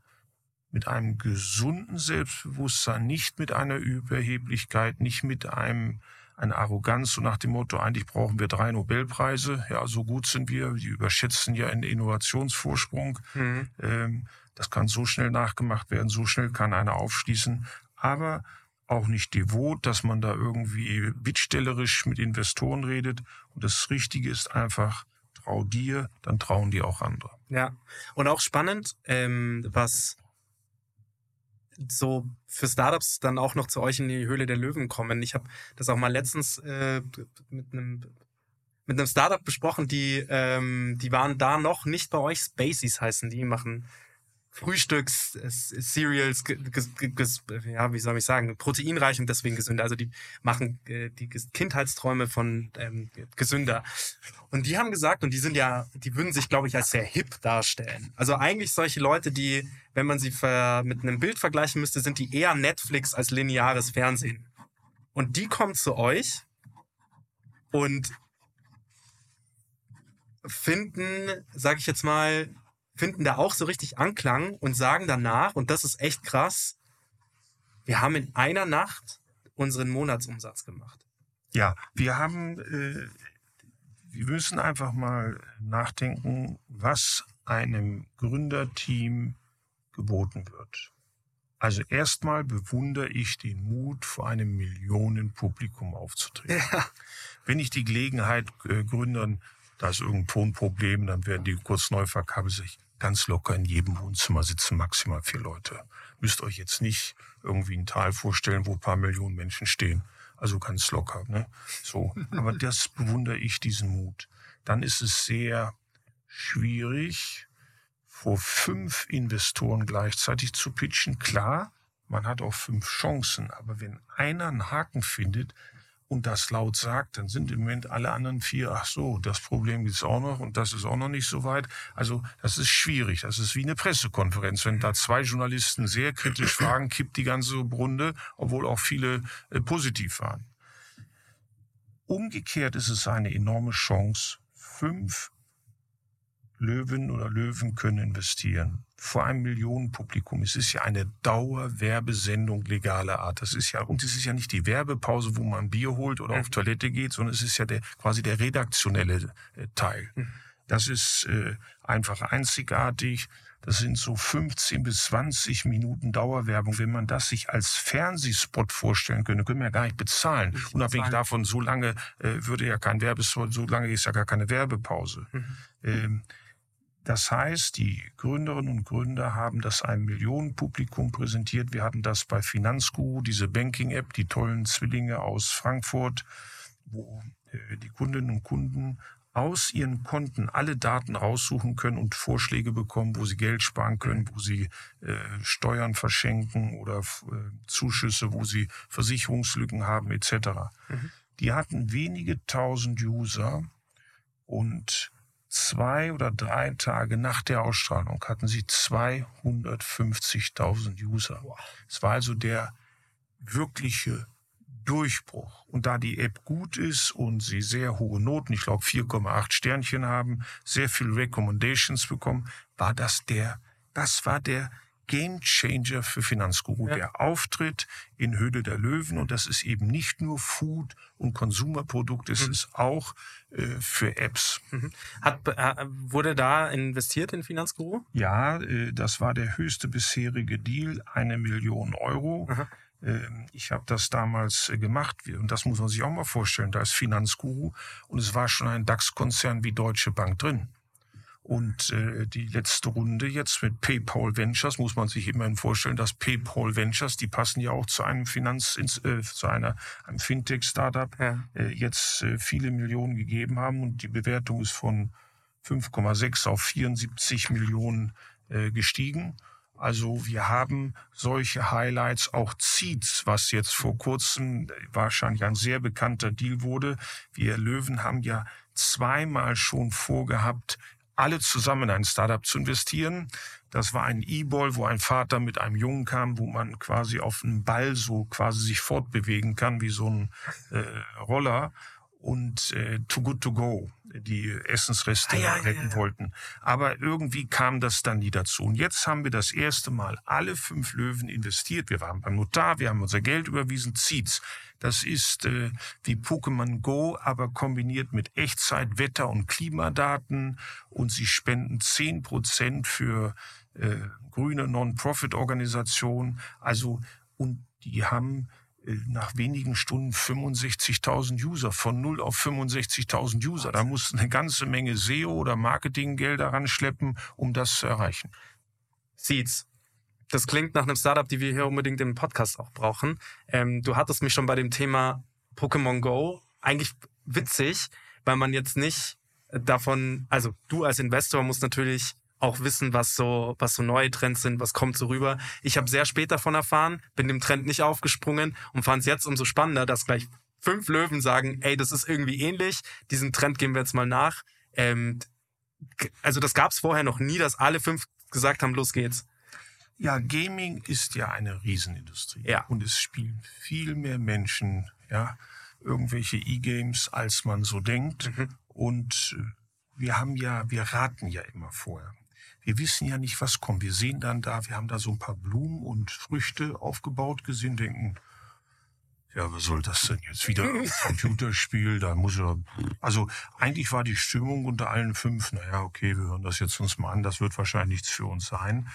mit einem gesunden Selbstbewusstsein, nicht mit einer Überheblichkeit, nicht mit einem eine Arroganz, so nach dem Motto, eigentlich brauchen wir drei Nobelpreise. Ja, so gut sind wir. Die überschätzen ja einen Innovationsvorsprung. Mhm. Ähm, das kann so schnell nachgemacht werden, so schnell kann einer aufschließen. Aber auch nicht devot, dass man da irgendwie bittstellerisch mit Investoren redet. Und das Richtige ist einfach, trau dir, dann trauen dir auch andere. Ja, und auch spannend, ähm, was so für Startups dann auch noch zu euch in die Höhle der Löwen kommen. Ich habe das auch mal letztens äh, mit einem mit einem Startup besprochen, die ähm, die waren da noch nicht bei euch. Spaceys heißen die, machen Frühstücks, Cereals, ja, wie soll ich sagen, proteinreich und deswegen gesünder. Also die machen äh, die Kindheitsträume von ähm, gesünder. Und die haben gesagt, und die sind ja, die würden sich, glaube ich, als sehr hip darstellen. Also eigentlich solche Leute, die, wenn man sie mit einem Bild vergleichen müsste, sind die eher Netflix als lineares Fernsehen. Und die kommen zu euch und finden, sage ich jetzt mal, finden da auch so richtig Anklang und sagen danach, und das ist echt krass, wir haben in einer Nacht unseren Monatsumsatz gemacht. Ja, wir haben, äh, wir müssen einfach mal nachdenken, was einem Gründerteam geboten wird. Also erstmal bewundere ich den Mut, vor einem Millionenpublikum aufzutreten. Ja. Wenn ich die Gelegenheit äh, Gründern, da ist irgendein Tonproblem, dann werden die kurz neu verkabelt ganz locker in jedem Wohnzimmer sitzen maximal vier Leute. Müsst euch jetzt nicht irgendwie ein Tal vorstellen, wo ein paar Millionen Menschen stehen. Also ganz locker, ne? So. Aber *laughs* das bewundere ich, diesen Mut. Dann ist es sehr schwierig, vor fünf Investoren gleichzeitig zu pitchen. Klar, man hat auch fünf Chancen, aber wenn einer einen Haken findet, und das laut sagt, dann sind im Moment alle anderen vier, ach so, das Problem gibt's auch noch und das ist auch noch nicht so weit. Also das ist schwierig. Das ist wie eine Pressekonferenz. Wenn da zwei Journalisten sehr kritisch fragen, kippt die ganze Runde, obwohl auch viele äh, positiv waren. Umgekehrt ist es eine enorme Chance, fünf Löwen oder Löwen können investieren. Vor einem Millionenpublikum. Es ist ja eine Dauerwerbesendung legaler Art. Das ist ja, und es ist ja nicht die Werbepause, wo man Bier holt oder auf Toilette geht, sondern es ist ja der, quasi der redaktionelle äh, Teil. Mhm. Das ist äh, einfach einzigartig. Das sind so 15 bis 20 Minuten Dauerwerbung. Wenn man das sich als Fernsehspot vorstellen könnte, können wir ja gar nicht bezahlen. Nicht Unabhängig bezahlen. davon, so lange äh, würde ja kein Werbespot, so lange ist ja gar keine Werbepause. Mhm. Ähm, das heißt, die Gründerinnen und Gründer haben das einem Millionenpublikum präsentiert. Wir hatten das bei Finanzguru, diese Banking-App, die tollen Zwillinge aus Frankfurt, wo äh, die Kundinnen und Kunden aus ihren Konten alle Daten raussuchen können und Vorschläge bekommen, wo sie Geld sparen können, wo sie äh, Steuern verschenken oder äh, Zuschüsse, wo sie Versicherungslücken haben etc. Mhm. Die hatten wenige tausend User und zwei oder drei Tage nach der Ausstrahlung hatten sie 250.000 User. Es war also der wirkliche Durchbruch. Und da die App gut ist und sie sehr hohe Noten, ich glaube 4,8 Sternchen haben, sehr viele Recommendations bekommen, war das der, das war der Game Changer für Finanzguru. Ja. Der Auftritt in Höhle der Löwen und das ist eben nicht nur Food und Konsumerprodukt, es mhm. ist auch äh, für Apps. Mhm. Hat, äh, wurde da investiert in Finanzguru? Ja, äh, das war der höchste bisherige Deal, eine Million Euro. Mhm. Ich habe das damals äh, gemacht und das muss man sich auch mal vorstellen. Da ist Finanzguru und es war schon ein DAX-Konzern wie Deutsche Bank drin. Und äh, die letzte Runde jetzt mit PayPal Ventures muss man sich immerhin vorstellen, dass PayPal Ventures, die passen ja auch zu einem Finanz, äh, zu einer einem Fintech-Startup, ja. äh, jetzt äh, viele Millionen gegeben haben und die Bewertung ist von 5,6 auf 74 Millionen äh, gestiegen. Also wir haben solche Highlights, auch Zeets, was jetzt vor kurzem wahrscheinlich ein sehr bekannter Deal wurde. Wir Löwen haben ja zweimal schon vorgehabt, alle zusammen in ein Startup zu investieren. Das war ein E-Ball, wo ein Vater mit einem Jungen kam, wo man quasi auf einem Ball so quasi sich fortbewegen kann, wie so ein äh, Roller. und äh, Too Good To Go, die Essensreste Ah, ja, ja, retten ja. wollten. Aber irgendwie kam das dann nie dazu. Und jetzt haben wir das erste Mal alle fünf Löwen investiert. Wir waren beim Notar, wir haben unser Geld überwiesen, zieht's. Das ist äh, wie Pokémon Go, aber kombiniert mit Echtzeit, Wetter- und Klimadaten. Und sie spenden zehn Prozent für äh, grüne Non-Profit-Organisationen. Also, und die haben äh, nach wenigen Stunden 65.000 User, von 0 auf 65.000 User. Da muss eine ganze Menge SEO oder Marketinggelder ranschleppen, um das zu erreichen. Seeds. Das klingt nach einem Startup, die wir hier unbedingt im Podcast auch brauchen. Ähm, du hattest mich schon bei dem Thema Pokémon Go. Eigentlich witzig, weil man jetzt nicht davon, also du als Investor musst natürlich auch wissen, was so, was so neue Trends sind, was kommt so rüber. Ich habe sehr spät davon erfahren, bin dem Trend nicht aufgesprungen und fand es jetzt umso spannender, dass gleich fünf Löwen sagen, ey, das ist irgendwie ähnlich, diesen Trend gehen wir jetzt mal nach. Ähm, also das gab es vorher noch nie, dass alle fünf gesagt haben, los geht's. Ja, Gaming ist ja eine Riesenindustrie. Ja. Und es spielen viel mehr Menschen, ja, irgendwelche E-Games, als man so denkt. Und äh, wir haben ja, wir raten ja immer vorher. Wir wissen ja nicht, was kommt. Wir sehen dann da, wir haben da so ein paar Blumen und Früchte aufgebaut gesehen, denken, ja, was soll das denn jetzt wieder? *laughs* Computerspiel, da muss er. Also eigentlich war die Stimmung unter allen fünf, naja, okay, wir hören das jetzt uns mal an, das wird wahrscheinlich nichts für uns sein.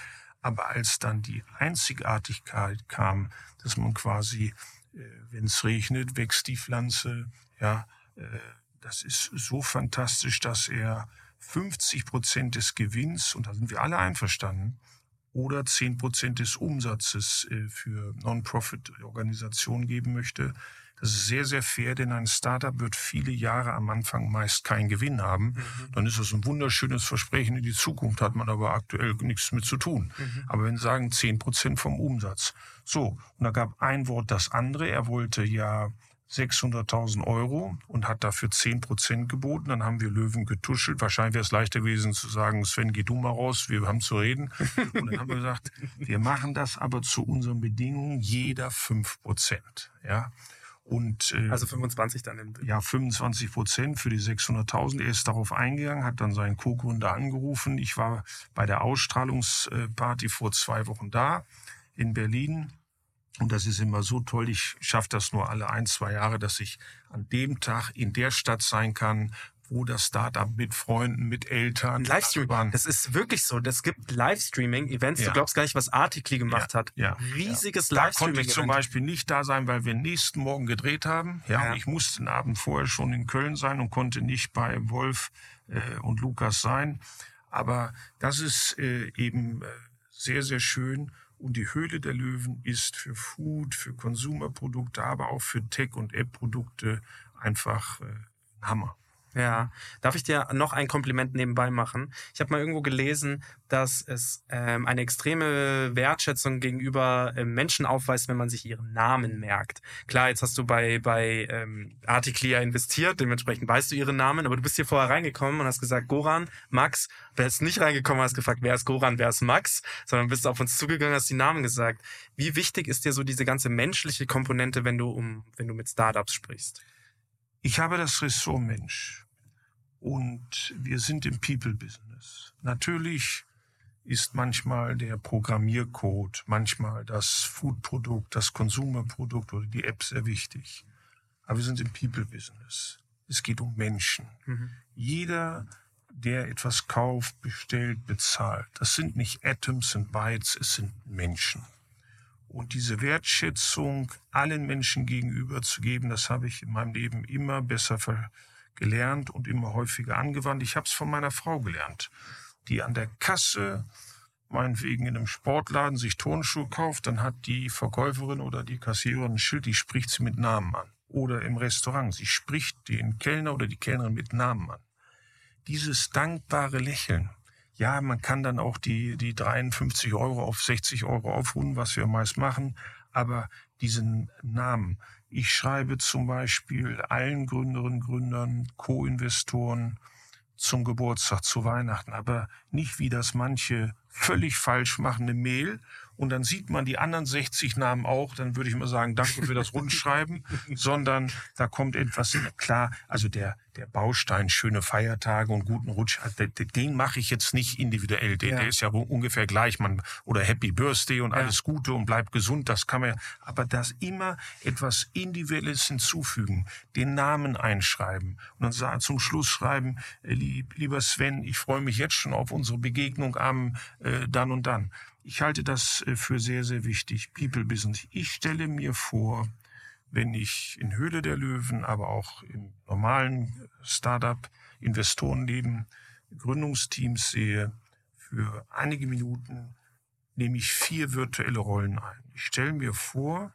Aber als dann die Einzigartigkeit kam, dass man quasi, äh, wenn es regnet, wächst die Pflanze, ja, äh, das ist so fantastisch, dass er 50 Prozent des Gewinns, und da sind wir alle einverstanden, oder 10 Prozent des Umsatzes äh, für Non-Profit-Organisationen geben möchte. Das ist sehr, sehr fair, denn ein Startup wird viele Jahre am Anfang meist keinen Gewinn haben. Dann ist das ein wunderschönes Versprechen in die Zukunft, hat man aber aktuell nichts mit zu tun. Aber wenn Sie sagen 10 Prozent vom Umsatz. So, und da gab ein Wort das andere. Er wollte ja 600.000 Euro und hat dafür 10 Prozent geboten. Dann haben wir Löwen getuschelt. Wahrscheinlich wäre es leichter gewesen zu sagen, Sven, geh du mal raus, wir haben zu reden. *laughs* Und dann haben wir gesagt, wir machen das aber zu unseren Bedingungen jeder 5 Prozent. Ja. Und, äh, Also 25 dann im ja, 25 Prozent für die 600.000. Er ist darauf eingegangen, hat dann seinen Co-Gründer angerufen. Ich war bei der Ausstrahlungsparty vor zwei Wochen da in Berlin. Und das ist immer so toll. Ich schaffe das nur alle ein, zwei Jahre, dass ich an dem Tag in der Stadt sein kann, das Startup mit Freunden, mit Eltern, Livestreaming. Das ist wirklich so. Das gibt Livestreaming-Events. Ja. Du glaubst gar nicht, was Artikli gemacht Ja, hat. ja, Riesiges Da konnte ich zum. Beispiel nicht da sein, weil wir nächsten Morgen gedreht haben. Ja, Ja. Und ich musste den Abend vorher schon in Köln sein und konnte nicht bei Wolf äh, und Lukas sein. Aber das ist äh, eben äh, sehr, sehr schön. Und die Höhle der Löwen ist für Food, für Konsumerprodukte, aber auch für Tech- und App-Produkte einfach äh, Hammer. Ja. Darf ich dir noch ein Kompliment nebenbei machen? Ich habe mal irgendwo gelesen, dass es ähm, eine extreme Wertschätzung gegenüber ähm, Menschen aufweist, wenn man sich ihren Namen merkt. Klar, jetzt hast du bei, bei ähm, Artiklia investiert, dementsprechend weißt du ihren Namen, aber du bist hier vorher reingekommen und hast gesagt, Goran, Max, wer ist nicht reingekommen, hast gefragt, wer ist Goran, wer ist Max, sondern bist auf uns zugegangen, hast die Namen gesagt. Wie wichtig ist dir so diese ganze menschliche Komponente, wenn du um, wenn du mit Startups sprichst? Ich habe das Ressort Mensch und wir sind im People-Business. Natürlich ist manchmal der Programmiercode, manchmal das Foodprodukt, das Konsumerprodukt oder die App sehr wichtig. Aber wir sind im People-Business. Es geht um Menschen. Jeder, der etwas kauft, bestellt, bezahlt, das sind nicht Atoms und Bytes, es sind Menschen. Und diese Wertschätzung allen Menschen gegenüber zu geben, das habe ich in meinem Leben immer besser ver- gelernt und immer häufiger angewandt. Ich habe es von meiner Frau gelernt, die an der Kasse meinetwegen in einem Sportladen sich Turnschuhe kauft, dann hat die Verkäuferin oder die Kassiererin ein Schild, die spricht sie mit Namen an. Oder im Restaurant, sie spricht den Kellner oder die Kellnerin mit Namen an. Dieses dankbare Lächeln, ja, man kann dann auch die, die 53 Euro auf 60 Euro aufrunden, was wir meist machen, aber diesen Namen. Ich schreibe zum Beispiel allen Gründerinnen, Gründern, Co-Investoren zum Geburtstag, zu Weihnachten, aber nicht wie das manche völlig falsch machen, eine Mail und dann sieht man die anderen 60 Namen auch, dann würde ich mal sagen, danke für das Rundschreiben, *laughs* sondern da kommt etwas klar, also der, der Baustein, schöne Feiertage und guten Rutsch, den mache ich jetzt nicht individuell, der, ja. der ist ja ungefähr gleich, man, oder Happy Birthday und ja. alles Gute und bleibt gesund, das kann man ja, aber das immer etwas Individuelles hinzufügen, den Namen einschreiben und dann zum Schluss schreiben, äh, lieber Sven, ich freue mich jetzt schon auf unsere Begegnung am äh, dann und dann. Ich halte das äh, für sehr, sehr wichtig. People Business. Ich stelle mir vor, wenn ich in Höhle der Löwen, aber auch im normalen Startup Investorenleben Gründungsteams sehe, für einige Minuten nehme ich vier virtuelle Rollen ein. Ich stelle mir vor,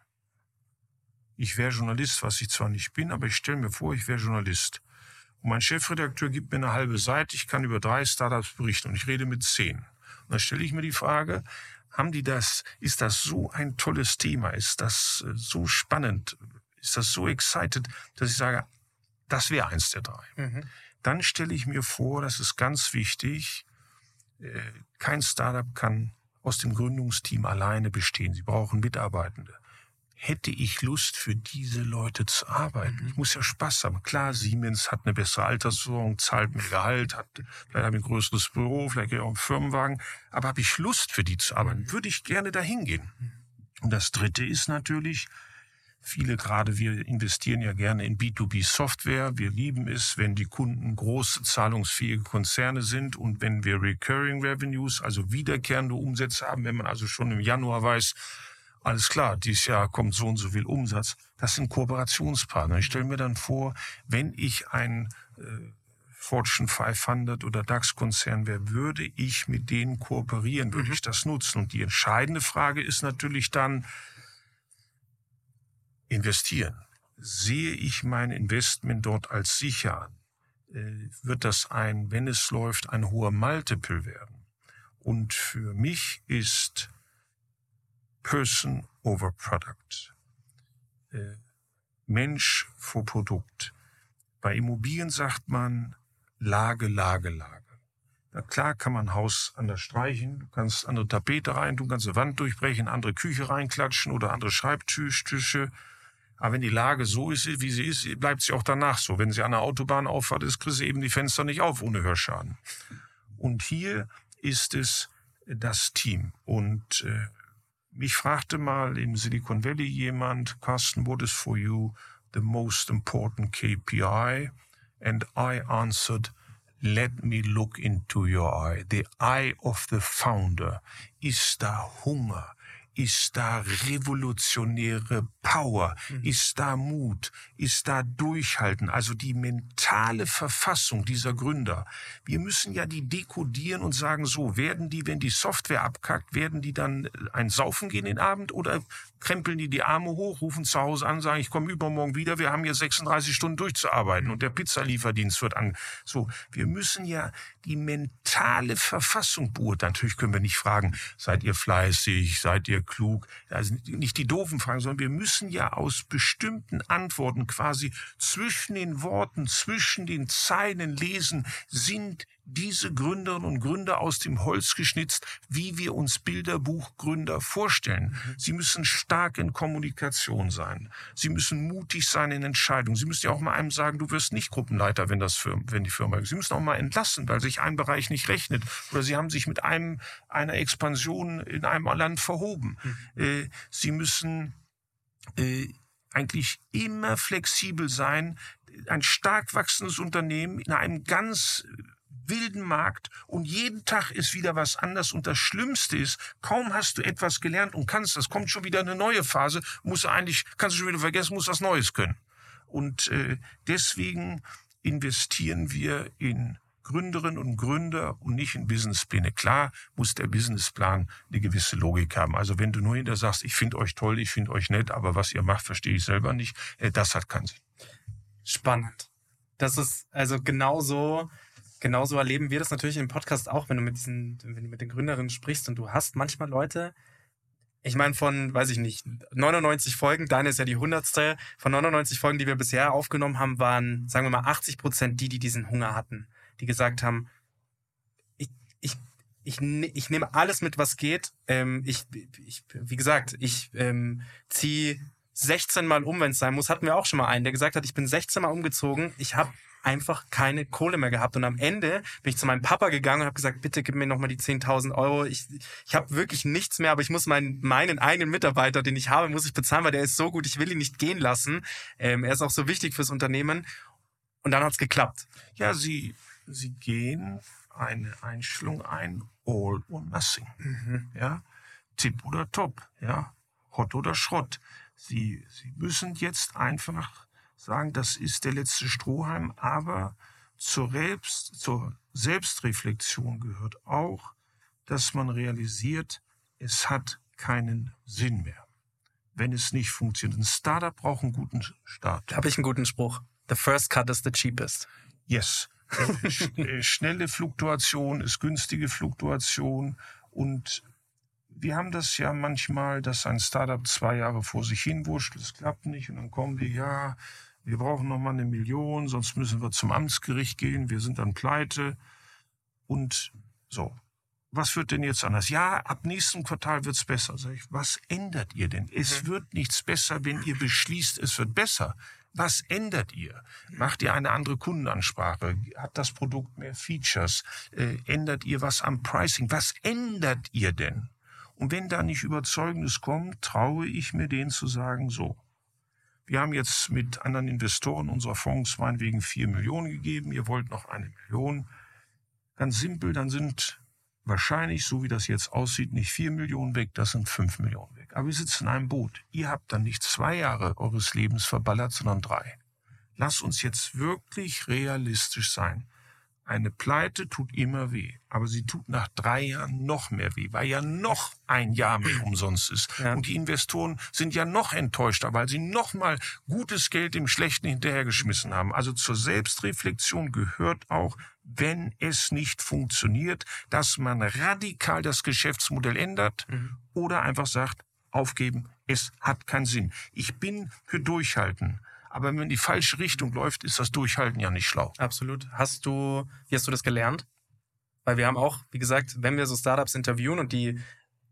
ich wäre Journalist, was ich zwar nicht bin, aber ich stelle mir vor, ich wäre Journalist. Und mein Chefredakteur gibt mir eine halbe Seite, ich kann über drei Startups berichten und ich rede mit zehn. Dann stelle ich mir die Frage, haben die das, ist das so ein tolles Thema, ist das äh, so spannend, ist das so excited, dass ich sage, das wäre eins der drei. Mhm. Dann stelle ich mir vor, das ist ganz wichtig, äh, kein Startup kann aus dem Gründungsteam alleine bestehen. Sie brauchen Mitarbeitende hätte ich Lust, für diese Leute zu arbeiten? Mhm. Ich muss ja Spaß haben. Klar, Siemens hat eine bessere Altersversorgung, zahlt mehr Gehalt, hat vielleicht habe ich ein größeres Büro, vielleicht auch einen Firmenwagen. Aber habe ich Lust, für die zu arbeiten? Mhm. Würde ich gerne dahin gehen. Mhm. Und das Dritte ist natürlich, viele gerade, wir investieren ja gerne in B2B-Software. Wir lieben es, wenn die Kunden große zahlungsfähige Konzerne sind und wenn wir Recurring Revenues, also wiederkehrende Umsätze haben, wenn man also schon im Januar weiß, alles klar, dieses Jahr kommt so und so viel Umsatz. Das sind Kooperationspartner. Ich stelle mir dann vor, wenn ich ein äh, Fortune 500 oder DAX-Konzern wäre, würde ich mit denen kooperieren, würde mhm. ich das nutzen? Und die entscheidende Frage ist natürlich dann, investieren. Sehe ich mein Investment dort als sicher? Äh, wird das ein, wenn es läuft, ein hoher Multiple werden? Und für mich ist Person over Product. Äh, Mensch vor Produkt. Bei Immobilien sagt man Lage, Lage, Lage. Na klar kann man Haus anders streichen, du kannst andere Tapete rein, du kannst eine Wand durchbrechen, andere Küche reinklatschen oder andere Schreibtische. Aber wenn die Lage so ist, wie sie ist, bleibt sie auch danach so. Wenn sie an der Autobahn auffahrt, ist, kriegst du eben die Fenster nicht auf ohne Hörschaden. Und hier ist es das Team. Und äh, mich fragte mal im Silicon Valley jemand, Carsten, what is for you the most important KPI? And I answered, let me look into your eye. The eye of the founder. Ist da Hunger? Ist da revolutionäre Power? Mhm. Ist da Mut? Ist da Durchhalten? Also die mentale Verfassung dieser Gründer. Wir müssen ja die dekodieren und sagen, so werden die, wenn die Software abkackt, werden die dann äh, ein Saufen gehen den Abend oder krempeln die die Arme hoch, rufen zu Hause an, sagen, ich komme übermorgen wieder, wir haben hier 36 Stunden durchzuarbeiten und der Pizzalieferdienst wird an. So, wir müssen ja die mentale Verfassung beurteilen. Natürlich können wir nicht fragen, seid ihr fleißig, seid ihr klug? Also nicht die doofen Fragen, sondern wir müssen ja aus bestimmten Antworten quasi zwischen den Worten, zwischen den Zeilen lesen, sind diese Gründerinnen und Gründer aus dem Holz geschnitzt, wie wir uns Bilderbuchgründer vorstellen. Mhm. Sie müssen stark in Kommunikation sein. Sie müssen mutig sein in Entscheidungen. Sie müssen ja auch mal einem sagen, du wirst nicht Gruppenleiter, wenn das Firma, wenn die Firma. Sie müssen auch mal entlassen, weil sich ein Bereich nicht rechnet. Oder sie haben sich mit einem, einer Expansion in einem Land verhoben. Mhm. Äh, sie müssen, äh, eigentlich immer flexibel sein, ein stark wachsendes Unternehmen in einem ganz wilden Markt und jeden Tag ist wieder was anders und das Schlimmste ist, kaum hast du etwas gelernt und kannst, das kommt schon wieder eine neue Phase, muss eigentlich, kannst du schon wieder vergessen, muss was Neues können. Und äh, deswegen investieren wir in Gründerinnen und Gründer und nicht in Businesspläne. Klar muss der Businessplan eine gewisse Logik haben. Also wenn du nur hinter sagst, ich finde euch toll, ich finde euch nett, aber was ihr macht, verstehe ich selber nicht, äh, das hat keinen Sinn. Spannend. Das ist also genauso genauso erleben wir das natürlich im Podcast auch, wenn du mit diesen, wenn du mit den Gründerinnen sprichst und du hast manchmal Leute, ich meine von, weiß ich nicht, 99 Folgen, deine ist ja die hundertste, von 99 Folgen, die wir bisher aufgenommen haben, waren, sagen wir mal, 80 Prozent die, die diesen Hunger hatten, die gesagt haben, ich, ich, ich, ne- ich nehme alles mit, was geht. Ähm, ich, ich, wie gesagt, ich ähm, ziehe 16 Mal um, wenn es sein muss. Hatten wir auch schon mal einen, der gesagt hat, ich bin 16 Mal umgezogen. Ich habe einfach keine Kohle mehr gehabt. Und am Ende bin ich zu meinem Papa gegangen und habe gesagt, bitte gib mir nochmal die 10.000 Euro. Ich, ich habe wirklich nichts mehr, aber ich muss meinen, meinen einen Mitarbeiter, den ich habe, muss ich bezahlen, weil der ist so gut, ich will ihn nicht gehen lassen. Ähm, er ist auch so wichtig fürs Unternehmen. Und dann hat's geklappt. Ja, sie, sie gehen eine Einstellung ein, all or nothing. Ja, Tipp oder Top, ja, Hot oder Schrott. Sie, sie müssen jetzt einfach sagen, das ist der letzte Strohhalm, aber zur, Selbst, zur Selbstreflexion gehört auch, dass man realisiert, es hat keinen Sinn mehr, wenn es nicht funktioniert. Ein Startup braucht einen guten Start. Da habe ich einen guten Spruch. The first cut is the cheapest. Yes. Äh, sch- Schnelle Fluktuation ist günstige Fluktuation und wir haben das ja manchmal, dass ein Startup zwei Jahre vor sich hinwurscht, es klappt nicht und dann kommen die, ja, wir brauchen noch mal eine Million, sonst müssen wir zum Amtsgericht gehen, wir sind dann pleite und so. Was wird denn jetzt anders? Ja, ab nächsten Quartal wird's besser. Sag ich, was ändert ihr denn? Es wird nichts besser, wenn ihr beschließt, es wird besser. Was ändert ihr? Macht ihr eine andere Kundenansprache? Hat das Produkt mehr Features? Äh, ändert ihr was am Pricing? Was ändert ihr denn? Und wenn da nicht Überzeugendes kommt, traue ich mir denen zu sagen, so. Wir haben jetzt mit anderen Investoren unserer Fonds meinetwegen vier Millionen gegeben. Ihr wollt noch eine Million. Ganz simpel, dann sind wahrscheinlich, so wie das jetzt aussieht, nicht vier Millionen weg, das sind fünf Millionen weg. Aber wir sitzen in einem Boot. Ihr habt dann nicht zwei Jahre eures Lebens verballert, sondern drei. Lass uns jetzt wirklich realistisch sein. Eine Pleite tut immer weh, aber sie tut nach drei Jahren noch mehr weh, weil ja noch ein Jahr mehr umsonst ist. Ja. Und die Investoren sind ja noch enttäuschter, weil sie noch mal gutes Geld dem Schlechten hinterhergeschmissen haben. Also zur Selbstreflexion gehört auch, wenn es nicht funktioniert, dass man radikal das Geschäftsmodell ändert oder einfach sagt, aufgeben, es hat keinen Sinn. Ich bin für Durchhalten. Aber wenn die falsche Richtung läuft, ist das Durchhalten ja nicht schlau. Absolut. Hast du, wie hast du das gelernt? Weil wir haben auch, wie gesagt, wenn wir so Startups interviewen und die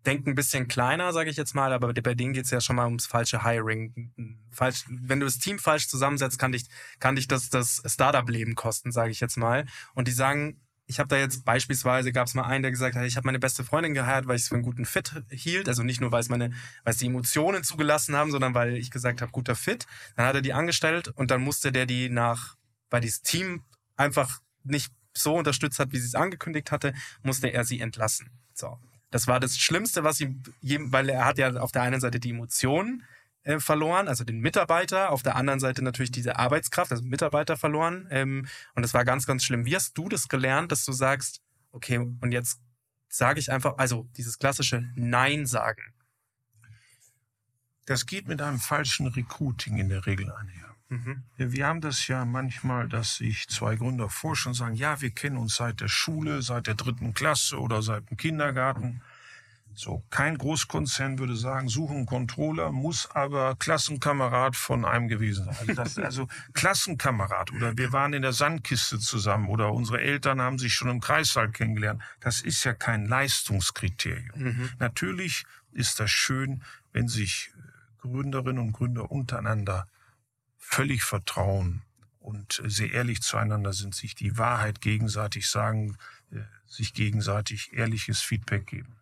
denken ein bisschen kleiner, sage ich jetzt mal, aber bei denen geht's ja schon mal ums falsche Hiring. Falsch, wenn du das Team falsch zusammensetzt, kann dich, kann dich das, das Startup-Leben kosten, sage ich jetzt mal. Und die sagen, ich habe da jetzt beispielsweise gab es mal einen, der gesagt hat, ich habe meine beste Freundin geheiert, weil ich es für einen guten Fit hielt. Also nicht nur, weil es meine, weil es die Emotionen zugelassen haben, sondern weil ich gesagt habe, guter Fit. Dann hat er die angestellt und dann musste der die nach, weil dieses Team einfach nicht so unterstützt hat, wie sie es angekündigt hatte, musste er sie entlassen. So. Das war das Schlimmste, was ihm, weil er hat ja auf der einen Seite die Emotionen äh, verloren, also den Mitarbeiter, auf der anderen Seite natürlich diese Arbeitskraft, also Mitarbeiter verloren. Ähm, und das war ganz, ganz schlimm. Wie hast du das gelernt, dass du sagst, okay, und jetzt sage ich einfach, also dieses klassische Nein sagen. Das geht mit einem falschen Recruiting in der Regel einher. Ja, Wir haben das ja manchmal, dass sich zwei Gründer forschen und sagen, ja, wir kennen uns seit der Schule, seit der dritten Klasse oder seit dem Kindergarten. So, kein Großkonzern würde sagen, suchen Controller, muss aber Klassenkamerad von einem gewesen sein. Also, das, also Klassenkamerad oder wir waren in der Sandkiste zusammen oder unsere Eltern haben sich schon im Kreissaal kennengelernt. Das ist ja kein Leistungskriterium. Natürlich ist das schön, wenn sich äh, Gründerinnen und Gründer untereinander völlig vertrauen und sehr ehrlich zueinander sind, sich die Wahrheit gegenseitig sagen, äh, sich gegenseitig ehrliches Feedback geben.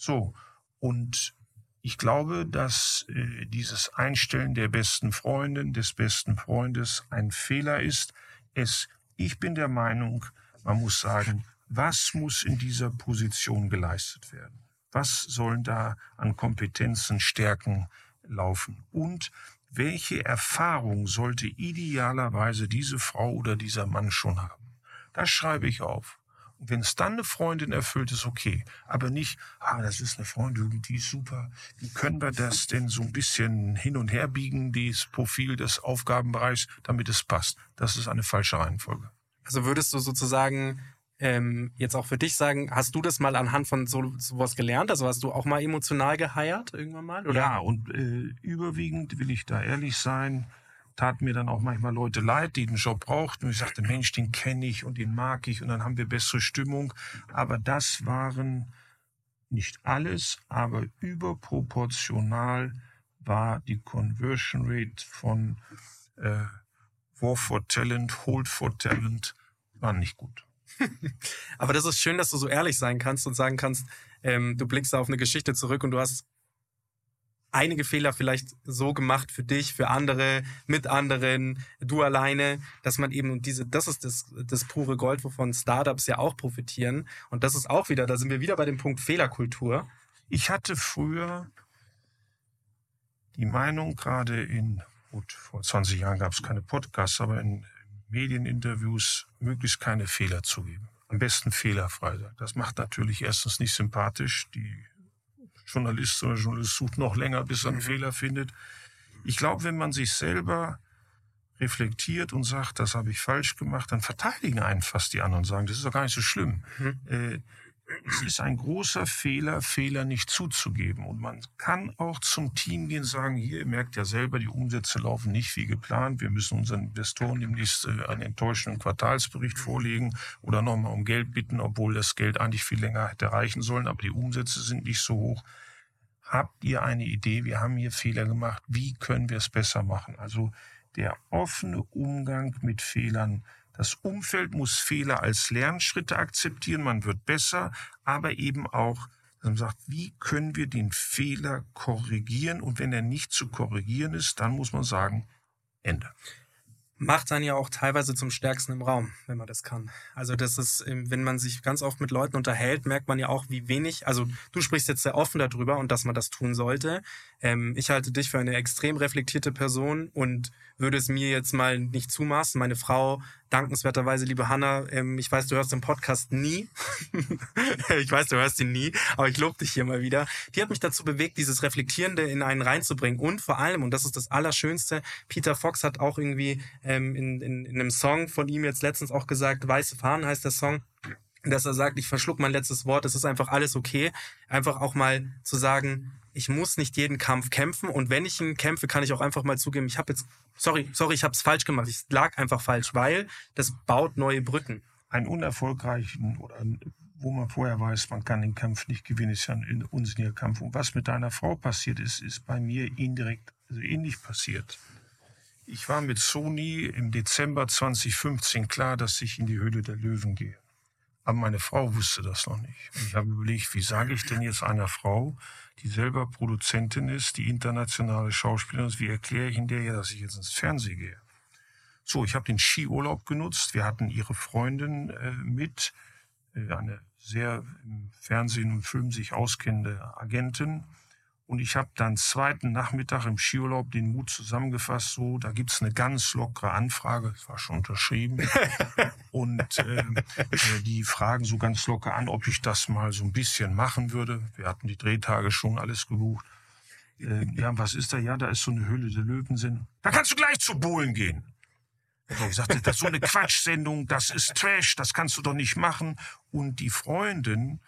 So, und ich glaube, dass äh, dieses Einstellen der besten Freundin, des besten Freundes ein Fehler ist. Es, ich bin der Meinung, man muss sagen, was muss in dieser Position geleistet werden? Was sollen da an Kompetenzen, Stärken laufen? Und welche Erfahrung sollte idealerweise diese Frau oder dieser Mann schon haben? Das schreibe ich auf. Und wenn es dann eine Freundin erfüllt, ist okay. Aber nicht, ah, das ist eine Freundin, die ist super. Wie können wir das denn so ein bisschen hin und her biegen, dieses Profil des Aufgabenbereichs, damit es passt? Das ist eine falsche Reihenfolge. Also würdest du sozusagen ähm, jetzt auch für dich sagen, hast du das mal anhand von so sowas gelernt? Also hast du auch mal emotional geheiert irgendwann mal? Oder? Ja, und äh, überwiegend will ich da ehrlich sein, taten mir dann auch manchmal Leute leid, die den Job brauchten. Und ich sagte, Mensch, den kenne ich und den mag ich und dann haben wir bessere Stimmung. Aber das waren nicht alles, aber überproportional war die Conversion Rate von äh, War for Talent, Hold for Talent, war nicht gut. *laughs* aber das ist schön, dass du so ehrlich sein kannst und sagen kannst, ähm, du blickst auf eine Geschichte zurück und du hast einige Fehler vielleicht so gemacht für dich, für andere, mit anderen, du alleine, dass man eben und diese, das ist das, das pure Gold, wovon Startups ja auch profitieren. Und das ist auch wieder, da sind wir wieder bei dem Punkt Fehlerkultur. Ich hatte früher die Meinung, gerade in, gut, vor 20 Jahren gab es keine Podcasts, aber in Medieninterviews möglichst keine Fehler zugeben. Am besten fehlerfrei sein. Das macht natürlich erstens nicht sympathisch. Die Journalist oder Journalist sucht noch länger, bis er einen mhm. Fehler findet. Ich glaube, wenn man sich selber reflektiert und sagt, das habe ich falsch gemacht, dann verteidigen einen fast die anderen und sagen, das ist doch gar nicht so schlimm. Mhm. Äh, es ist ein großer Fehler, Fehler nicht zuzugeben. Und man kann auch zum Team gehen und sagen, hier, ihr merkt ja selber, die Umsätze laufen nicht wie geplant. Wir müssen unseren Investoren demnächst äh, einen enttäuschenden Quartalsbericht vorlegen oder nochmal um Geld bitten, obwohl das Geld eigentlich viel länger hätte reichen sollen, aber die Umsätze sind nicht so hoch. Habt ihr eine Idee? Wir haben hier Fehler gemacht. Wie können wir es besser machen? Also der offene Umgang mit Fehlern das Umfeld muss Fehler als Lernschritte akzeptieren, man wird besser, aber eben auch, dass man sagt, wie können wir den Fehler korrigieren und wenn er nicht zu korrigieren ist, dann muss man sagen, Ende macht dann ja auch teilweise zum Stärksten im Raum, wenn man das kann. Also das ist, wenn man sich ganz oft mit Leuten unterhält, merkt man ja auch, wie wenig, also du sprichst jetzt sehr offen darüber und dass man das tun sollte. Ähm, ich halte dich für eine extrem reflektierte Person und würde es mir jetzt mal nicht zumaßen. Meine Frau, dankenswerterweise, liebe Hanna, ähm, ich weiß, du hörst den Podcast nie. *laughs* ich weiß, du hörst ihn nie, aber ich lobe dich hier mal wieder. Die hat mich dazu bewegt, dieses Reflektierende in einen reinzubringen. Und vor allem, und das ist das Allerschönste, Peter Fox hat auch irgendwie ähm, in, in, in einem Song von ihm jetzt letztens auch gesagt, Weiße Fahnen heißt der Song, dass er sagt, ich verschluck mein letztes Wort, es ist einfach alles okay. Einfach auch mal zu sagen, ich muss nicht jeden Kampf kämpfen und wenn ich ihn kämpfe, kann ich auch einfach mal zugeben, ich habe jetzt, sorry, sorry, ich habe es falsch gemacht, ich lag einfach falsch, weil das baut neue Brücken. Einen unerfolgreichen oder wo man vorher weiß, man kann den Kampf nicht gewinnen, ist ja ein unsinniger Kampf. Und was mit deiner Frau passiert ist, ist bei mir indirekt also ähnlich passiert. Ich war mit Sony im Dezember 2015 klar, dass ich in die Höhle der Löwen gehe. Aber meine Frau wusste das noch nicht. Und ich habe überlegt, wie sage ich denn jetzt einer Frau, die selber Produzentin ist, die internationale Schauspielerin ist, wie erkläre ich in der ja, dass ich jetzt ins Fernsehen gehe? So, ich habe den Skiurlaub genutzt. Wir hatten ihre Freundin äh, mit, äh, eine sehr im Fernsehen und Film sich auskennende Agentin. Und ich habe dann zweiten Nachmittag im Skiurlaub den Mut zusammengefasst, so, da gibt's eine ganz lockere Anfrage, das war schon unterschrieben. *laughs* und äh, die fragen so ganz locker an, ob ich das mal so ein bisschen machen würde. Wir hatten die Drehtage schon alles gebucht. Äh, ja, was ist da? Ja, da ist so eine Höhle der Löwen sind. Da kannst du gleich zu Bohlen gehen. Und ich sagte, das ist so eine Quatschsendung, das ist Trash, das kannst du doch nicht machen. Und die Freundin,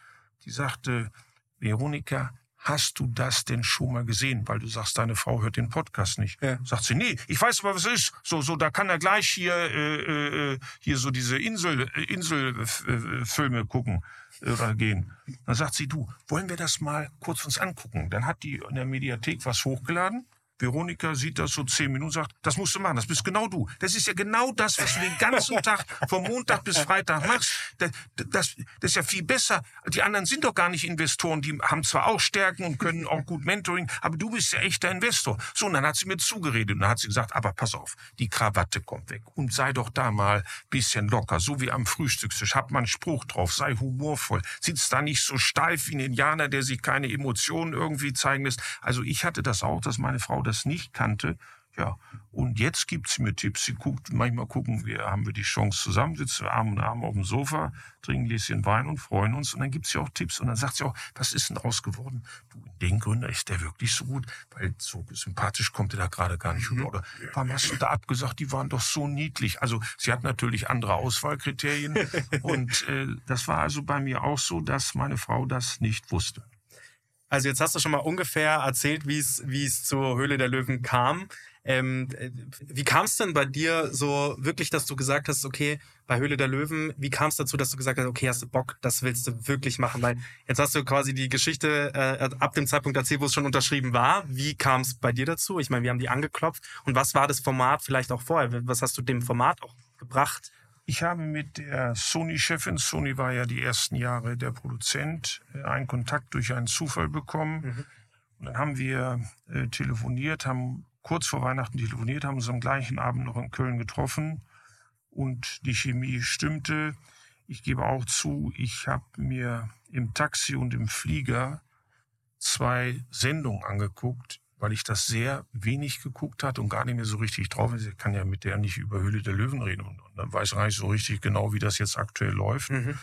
die sagte, Veronika, hast du das denn schon mal gesehen? Weil du sagst, deine Frau hört den Podcast nicht. Ja. Sagt sie, nee, ich weiß aber, was es ist. So, so, da kann er gleich hier, äh, äh, hier so diese Insel, äh, Inselfilme gucken oder gehen. Dann sagt sie, du, wollen wir das mal kurz uns angucken? Dann hat die in der Mediathek was hochgeladen. Veronika sieht das so zehn Minuten und sagt, das musst du machen, das bist genau du. Das ist ja genau das, was du den ganzen *laughs* Tag vom Montag bis Freitag machst. Das, das, das ist ja viel besser. Die anderen sind doch gar nicht Investoren, die haben zwar auch Stärken und können auch gut Mentoring, aber du bist ja echter Investor. So, und dann hat sie mir zugeredet und dann hat sie gesagt, aber pass auf, die Krawatte kommt weg und sei doch da mal bisschen locker, so wie am Frühstückstisch. Hab mal einen Spruch drauf, sei humorvoll. Sitz da nicht so steif wie ein Indianer, der sich keine Emotionen irgendwie zeigen lässt. Also ich hatte das auch, dass meine Frau das das nicht kannte. Ja, und jetzt gibt sie mir Tipps. Sie guckt, manchmal gucken wir, haben wir die Chance zusammen, sitzen wir Arm in Arm auf dem Sofa, trinken ein bisschen Wein und freuen uns. Und dann gibt sie auch Tipps. Und dann sagt sie auch, was ist denn draus geworden? Du, den Gründer ist der wirklich so gut? Weil so sympathisch kommt er da gerade gar nicht rüber. Oder warum hast du da abgesagt? Die waren doch so niedlich. Also sie hat natürlich andere Auswahlkriterien. *laughs* und äh, das war also bei mir auch so, dass meine Frau das nicht wusste. Also jetzt hast du schon mal ungefähr erzählt, wie es wie es zur Höhle der Löwen kam. Ähm, äh, wie kam es denn bei dir so wirklich, dass du gesagt hast, okay, bei Höhle der Löwen, wie kam es dazu, dass du gesagt hast, okay, hast du Bock, das willst du wirklich machen? Weil jetzt hast du quasi die Geschichte äh, ab dem Zeitpunkt erzählt, wo es schon unterschrieben war. Wie kam es bei dir dazu? Ich meine, wir haben die angeklopft. Und was war das Format vielleicht auch vorher? Was hast du dem Format auch gebracht? Ich habe mit der Sony-Chefin, Sony war ja die ersten Jahre der Produzent, äh, einen Kontakt durch einen Zufall bekommen. Mhm. Und dann haben wir äh, telefoniert, haben kurz vor Weihnachten telefoniert, haben uns am gleichen Abend noch in Köln getroffen und die Chemie stimmte. Ich gebe auch zu, ich habe mir im Taxi und im Flieger zwei Sendungen angeguckt, weil ich das sehr wenig geguckt hatte und gar nicht mehr so richtig drauf ist. Ich kann ja mit der nicht über Höhle der Löwen reden und, und dann weiß ich gar nicht so richtig genau, wie das jetzt aktuell läuft. Mhm.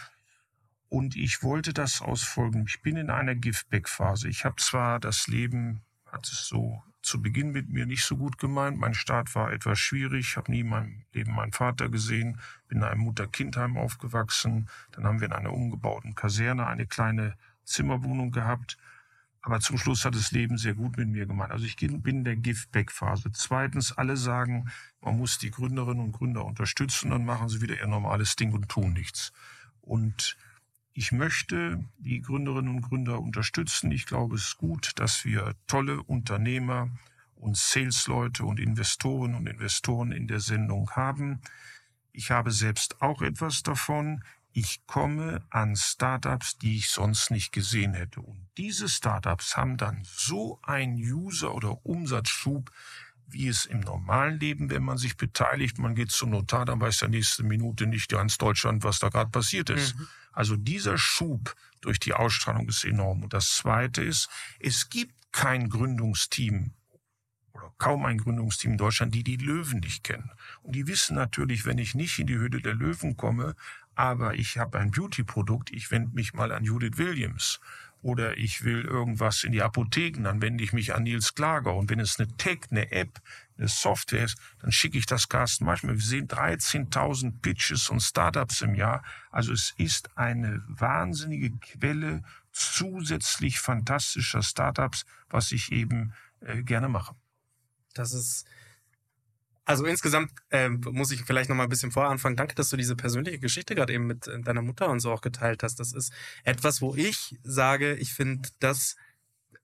Und ich wollte das aus folgendem. Ich bin in einer Giftback-Phase. Ich habe zwar das Leben, hat es so zu Beginn mit mir nicht so gut gemeint. Mein Start war etwas schwierig. Ich habe nie in meinem Leben meinen Vater gesehen. Bin in einem Mutter-Kind-Heim aufgewachsen. Dann haben wir in einer umgebauten Kaserne eine kleine Zimmerwohnung gehabt. Aber zum Schluss hat das Leben sehr gut mit mir gemeint. Also ich bin in der Give-Back-Phase. Zweitens, alle sagen, man muss die Gründerinnen und Gründer unterstützen, dann machen sie wieder ihr normales Ding und tun nichts. Und ich möchte die Gründerinnen und Gründer unterstützen. Ich glaube, es ist gut, dass wir tolle Unternehmer und Salesleute und Investoren und Investoren in der Sendung haben. Ich habe selbst auch etwas davon ich komme an Startups, die ich sonst nicht gesehen hätte. Und diese Startups haben dann so einen User- oder Umsatzschub, wie es im normalen Leben, wenn man sich beteiligt, man geht zum Notar, dann weiß der nächste Minute nicht ganz Deutschland, was da gerade passiert ist. Mhm. Also dieser Schub durch die Ausstrahlung ist enorm. Und das Zweite ist, es gibt kein Gründungsteam oder kaum ein Gründungsteam in Deutschland, die die Löwen nicht kennen. Und die wissen natürlich, wenn ich nicht in die Höhle der Löwen komme, aber ich habe ein Beauty-Produkt, ich wende mich mal an Judith Williams. Oder ich will irgendwas in die Apotheken, dann wende ich mich an Nils Klager. Und wenn es eine Tech, eine App, eine Software ist, dann schicke ich das Carsten manchmal. Wir sehen 13.000 Pitches und Startups im Jahr. Also es ist eine wahnsinnige Quelle zusätzlich fantastischer Startups, was ich eben äh, gerne mache. Das ist also insgesamt äh, muss ich vielleicht noch mal ein bisschen vorher anfangen. Danke, dass du diese persönliche Geschichte gerade eben mit äh, deiner Mutter und so auch geteilt hast. Das ist etwas, wo ich sage, ich finde das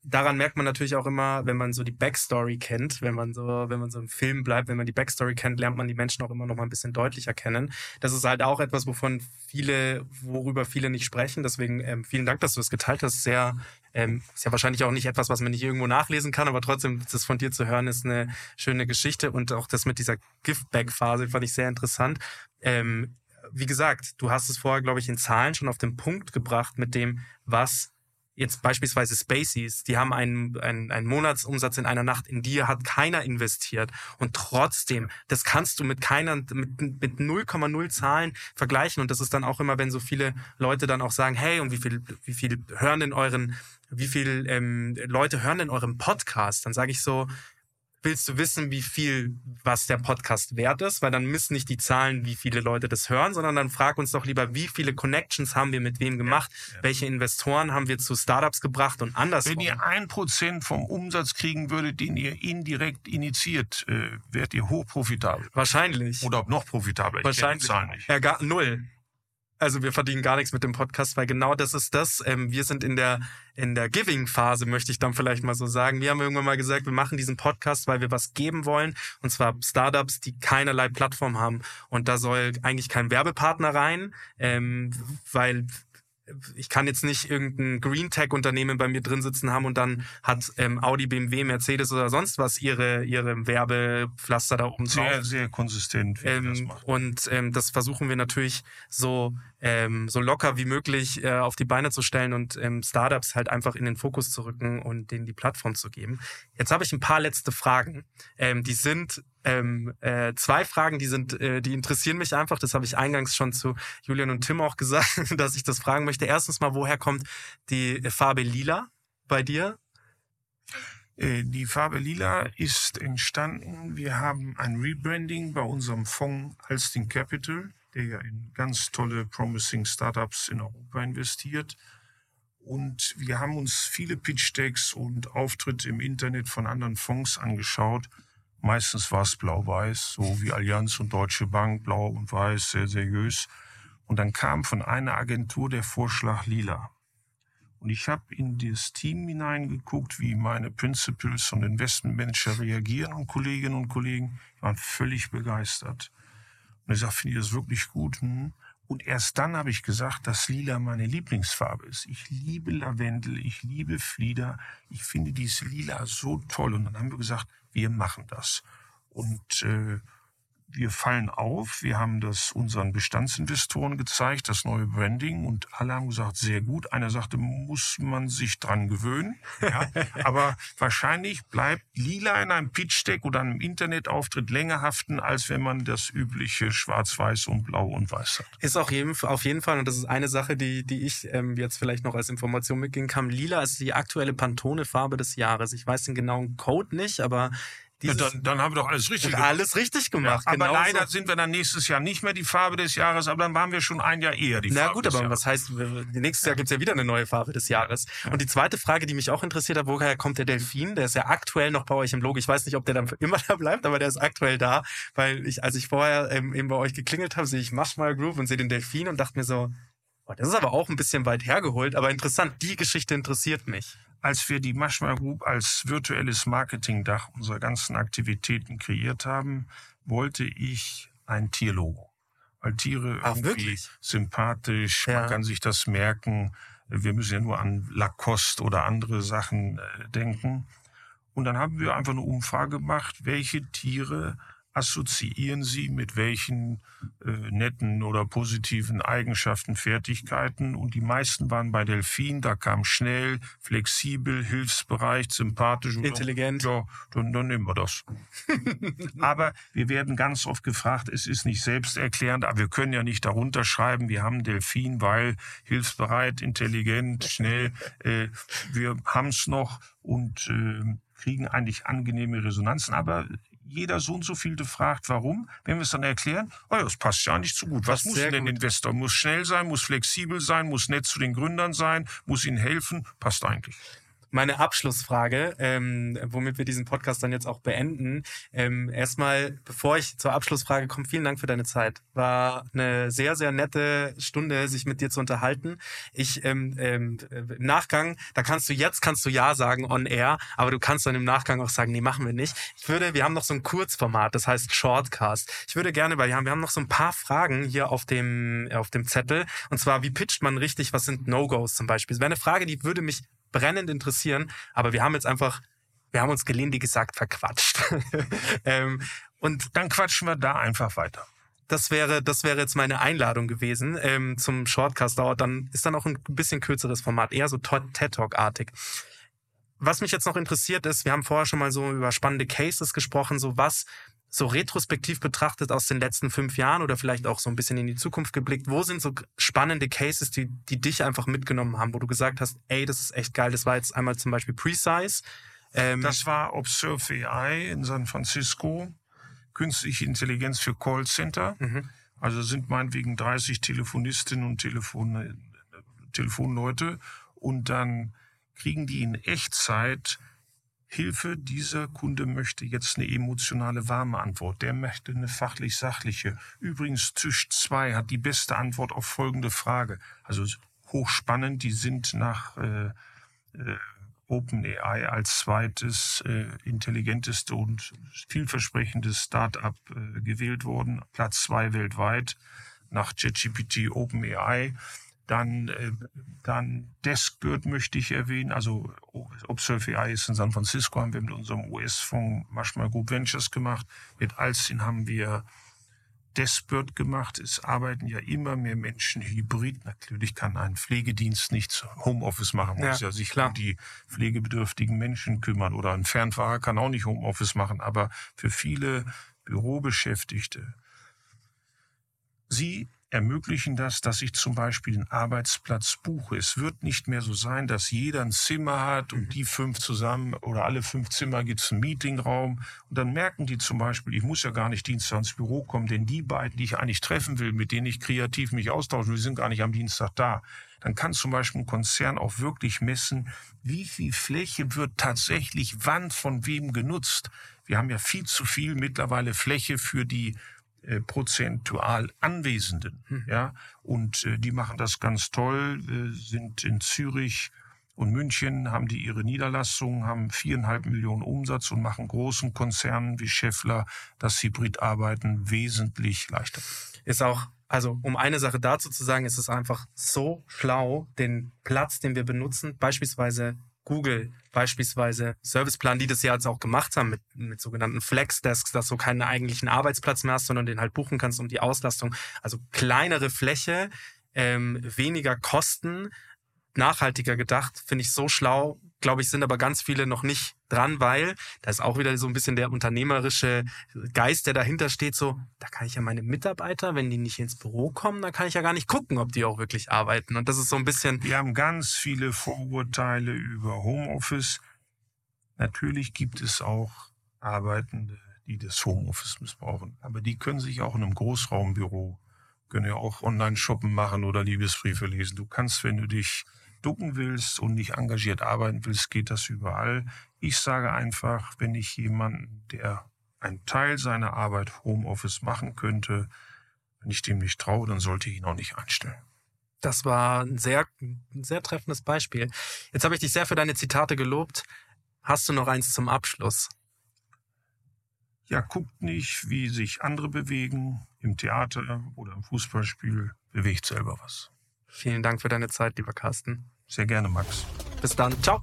daran merkt man natürlich auch immer, wenn man so die Backstory kennt, wenn man so, wenn man so im Film bleibt, wenn man die Backstory kennt, lernt man die Menschen auch immer noch mal ein bisschen deutlicher kennen. Das ist halt auch etwas, wovon viele, worüber viele nicht sprechen. Deswegen ähm, vielen Dank, dass du es das geteilt hast. Sehr, ähm, ist ja wahrscheinlich auch nicht etwas, was man nicht irgendwo nachlesen kann, aber trotzdem, das von dir zu hören, ist eine schöne Geschichte und auch das mit dieser Giftback-Phase fand ich sehr interessant. Ähm, wie gesagt, du hast es vorher, glaube ich, in Zahlen schon auf den Punkt gebracht mit dem, was jetzt beispielsweise Spaceys, die haben einen, einen, einen Monatsumsatz in einer Nacht, in die hat keiner investiert. Und trotzdem, das kannst du mit keiner, mit, mit 0,0 Zahlen vergleichen. Und das ist dann auch immer, wenn so viele Leute dann auch sagen, hey, und wie viel, wie viel hören denn euren, wie viel ähm, Leute hören denn eurem Podcast? Dann sage ich so, willst du wissen, wie viel, was der Podcast wert ist, weil dann misst nicht die Zahlen, wie viele Leute das hören, sondern dann frag uns doch lieber, wie viele Connections haben wir mit wem gemacht, ja, ja. welche Investoren haben wir zu Startups gebracht und andersrum. Wenn ihr ein Prozent vom Umsatz kriegen würdet, den ihr indirekt initiiert, äh, wärt ihr hochprofitabel. Wahrscheinlich. Oder noch profitabler. Ich Wahrscheinlich. Die Zahlen nicht. Ja, gar, null. Also wir verdienen gar nichts mit dem Podcast, weil genau das ist das. Ähm, wir sind in der in der Giving-Phase, möchte ich dann vielleicht mal so sagen. Wir haben irgendwann mal gesagt, wir machen diesen Podcast, weil wir was geben wollen. Und zwar Startups, die keinerlei Plattform haben. Und da soll eigentlich kein Werbepartner rein, ähm, weil ich kann jetzt nicht irgendein Green Tech Unternehmen bei mir drin sitzen haben und dann hat ähm, Audi, BMW, Mercedes oder sonst was ihre ihre Werbepflaster da oben drauf. Sehr sehr konsistent. Ähm, und ähm, das versuchen wir natürlich so ähm, so locker wie möglich äh, auf die Beine zu stellen und ähm, Startups halt einfach in den Fokus zu rücken und denen die Plattform zu geben. Jetzt habe ich ein paar letzte Fragen. Ähm, die sind ähm, äh, zwei Fragen, die sind, äh, die interessieren mich einfach. Das habe ich eingangs schon zu Julian und Tim auch *laughs* gesagt, dass ich das fragen möchte. Erstens mal, woher kommt die Farbe Lila bei dir? Äh, die Farbe Lila ist entstanden. Wir haben ein Rebranding bei unserem Fonds Alsting Capital, der ja in ganz tolle Promising Startups in Europa investiert. Und wir haben uns viele Pitch Decks und Auftritte im Internet von anderen Fonds angeschaut Meistens war es blau-weiß, so wie Allianz und Deutsche Bank, blau und weiß, sehr seriös. Und dann kam von einer Agentur der Vorschlag lila. Und ich habe in das Team hineingeguckt, wie meine Principals und Investmentmanager reagieren und Kolleginnen und Kollegen waren völlig begeistert. Und ich sagte, finde ich das wirklich gut? Hm? Und erst dann habe ich gesagt, dass Lila meine Lieblingsfarbe ist. Ich liebe Lavendel, ich liebe Flieder, ich finde dieses Lila so toll. Und dann haben wir gesagt, wir machen das. Und äh, wir fallen auf. Wir haben das unseren Bestandsinvestoren gezeigt, das neue Branding, und alle haben gesagt, sehr gut. Einer sagte, muss man sich dran gewöhnen. Ja, *laughs* aber wahrscheinlich bleibt lila in einem Pitch-Deck oder einem Internetauftritt länger haften, als wenn man das übliche Schwarz-Weiß und Blau und Weiß hat. Ist auch jeden, auf jeden Fall, und das ist eine Sache, die, die ich ähm, jetzt vielleicht noch als Information mitgehen kann. Lila ist die aktuelle Pantone-Farbe des Jahres. Ich weiß den genauen Code nicht, aber ja, dann, dann haben wir doch alles richtig gemacht. Alles richtig gemacht. Ja, aber genau leider so. sind wir dann nächstes Jahr nicht mehr die Farbe des Jahres, aber dann waren wir schon ein Jahr eher die Na Farbe gut, des aber Jahres. was heißt, nächstes Jahr gibt's ja wieder eine neue Farbe des Jahres. Und die zweite Frage, die mich auch interessiert hat, woher kommt der Delfin? Der ist ja aktuell noch bei euch im Logo. Ich weiß nicht, ob der dann immer *laughs* da bleibt, aber der ist aktuell da, weil ich, als ich vorher ähm, eben bei euch geklingelt habe, sehe ich Marshmallow Group und sehe den Delfin und dachte mir so, boah, das ist aber auch ein bisschen weit hergeholt, aber interessant, die Geschichte interessiert mich. als wir die Maschma Group als virtuelles Marketingdach unserer ganzen Aktivitäten kreiert haben, wollte ich ein Tierlogo. Weil Tiere Ach, irgendwie wirklich? sympathisch, Ja. man kann sich das merken. Wir müssen ja nur an Lacoste oder andere Sachen äh, denken. Und dann haben wir einfach eine Umfrage gemacht, welche Tiere assoziieren Sie mit welchen äh, netten oder positiven Eigenschaften, Fertigkeiten. Und die meisten waren bei Delfin, da kam schnell, flexibel, hilfsbereit, sympathisch. Und Intelligent. Ja, dann, dann nehmen wir das. *laughs* aber wir werden ganz oft gefragt, es ist nicht selbsterklärend, aber wir können ja nicht darunter schreiben, wir haben Delfin, weil hilfsbereit, intelligent, *laughs* schnell. Äh, wir haben es noch und äh, kriegen eigentlich angenehme Resonanzen. Aber jeder so und so vielte fragt, warum. Wenn wir es dann erklären, oh ja, das passt ja nicht so gut. Was muss denn gut. Investor? Muss schnell sein, muss flexibel sein, muss nett zu den Gründern sein, muss ihnen helfen. Passt eigentlich. Meine Abschlussfrage, ähm, womit wir diesen Podcast dann jetzt auch beenden. Ähm, erstmal, bevor ich zur Abschlussfrage komme, vielen Dank für deine Zeit. War eine sehr, sehr nette Stunde, sich mit dir zu unterhalten. Ich ähm, ähm, im Nachgang, da kannst du jetzt kannst du ja sagen on air, aber du kannst dann im Nachgang auch sagen, nee, machen wir nicht. Ich würde, wir haben noch so ein Kurzformat, das heißt Shortcast. Ich würde gerne, weil wir haben, wir haben noch so ein paar Fragen hier auf dem auf dem Zettel. Und zwar, wie pitcht man richtig? Was sind No-Gos zum Beispiel? Das wäre eine Frage, die würde mich brennend interessieren, aber wir haben jetzt einfach, wir haben uns gelinde gesagt verquatscht. *laughs* ähm, und Dann quatschen wir da einfach weiter. das wäre, das wäre jetzt meine Einladung gewesen ähm, zum Shortcast. Dauert dann ist dann auch ein bisschen kürzeres Format, eher so TED Talk artig. Was mich jetzt noch interessiert ist, wir haben vorher schon mal so über spannende Cases gesprochen, so was so retrospektiv betrachtet aus den letzten fünf Jahren oder vielleicht auch so ein bisschen in die Zukunft geblickt, wo sind so spannende Cases, die, die dich einfach mitgenommen haben, wo du gesagt hast, ey, das ist echt geil. Das war jetzt einmal zum Beispiel Precise. Ähm, Das war Observe AI in San Francisco. Künstliche Intelligenz für Callcenter. Mhm. Also sind meinetwegen 30 Telefonistinnen und Telefon, Telefonleute. Und dann kriegen die in Echtzeit Hilfe. Dieser Kunde möchte jetzt eine emotionale, warme Antwort. Der möchte eine fachlich-sachliche. Übrigens, Tisch 2 hat die beste Antwort auf folgende Frage. Also hochspannend. Die sind nach äh, äh, OpenAI als zweites äh, intelligenteste und vielversprechendes Start-up äh, gewählt worden. Platz zwei weltweit nach ChatGPT OpenAI. Dann, äh, dann Deskbird möchte ich erwähnen. Also Observe AI ist in San Francisco, haben wir mit unserem US-Fonds Marshmallow Group Ventures gemacht. Mit Alstin haben wir Deskbird gemacht. Es arbeiten ja immer mehr Menschen hybrid. Natürlich kann ein Pflegedienst nicht Homeoffice machen, muss Ja, ja sich klar. um die pflegebedürftigen Menschen kümmern. Oder ein Fernfahrer kann auch nicht Homeoffice machen. Aber für viele Bürobeschäftigte, sie ermöglichen das, dass ich zum Beispiel den Arbeitsplatz buche. Es wird nicht mehr so sein, dass jeder ein Zimmer hat und die fünf zusammen oder alle fünf Zimmer gibt's einen Meetingraum. Und dann merken die zum Beispiel, ich muss ja gar nicht Dienstag ins Büro kommen, denn die beiden, die ich eigentlich treffen will, mit denen ich kreativ mich austauschen will, sind gar nicht am Dienstag da. Dann kann zum Beispiel ein Konzern auch wirklich messen, wie viel Fläche wird tatsächlich wann von wem genutzt. Wir haben ja viel zu viel mittlerweile Fläche für die äh, prozentual Anwesenden. Hm. Ja, und äh, die machen das ganz toll, äh, sind in Zürich und München, haben die ihre Niederlassungen, haben viereinhalb Millionen Umsatz und machen großen Konzernen wie Scheffler das Hybridarbeiten wesentlich leichter. ist auch, also um eine Sache dazu zu sagen, ist es einfach so schlau, den Platz, den wir benutzen, beispielsweise Google, beispielsweise Serviceplan, die das ja jetzt auch gemacht haben mit, mit sogenannten Flexdesks, dass du keinen eigentlichen Arbeitsplatz mehr hast, sondern den halt buchen kannst um die Auslastung. Also kleinere Fläche, ähm, weniger Kosten, nachhaltiger gedacht, finde ich so schlau. Glaube ich, sind aber ganz viele noch nicht dran, weil da ist auch wieder so ein bisschen der unternehmerische Geist, der dahinter steht. So, da kann ich ja meine Mitarbeiter, wenn die nicht ins Büro kommen, dann kann ich ja gar nicht gucken, ob die auch wirklich arbeiten. Und das ist so ein bisschen, Wir haben ganz viele Vorurteile über Homeoffice. Natürlich gibt es auch Arbeitende, die das Homeoffice missbrauchen. Aber die können sich auch in einem Großraumbüro, können ja auch online shoppen machen oder Liebesbriefe lesen. Du kannst, wenn du dich ducken willst und nicht engagiert arbeiten willst, geht das überall. Ich sage einfach, wenn ich jemanden, der einen Teil seiner Arbeit Homeoffice machen könnte, wenn ich dem nicht traue, dann sollte ich ihn auch nicht einstellen. das war ein sehr, ein sehr treffendes Beispiel. Jetzt habe ich dich sehr für deine Zitate gelobt. Hast du noch eins zum Abschluss? Ja, guckt nicht, wie sich andere bewegen. Im Theater oder im Fußballspiel bewegt selber was. Vielen Dank für deine Zeit, lieber Carsten. Sehr gerne, Max. Bis dann. Ciao.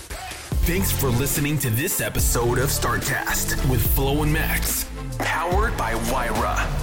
Thanks for listening to this episode of StartCast with Flo and Max, powered by Wyra.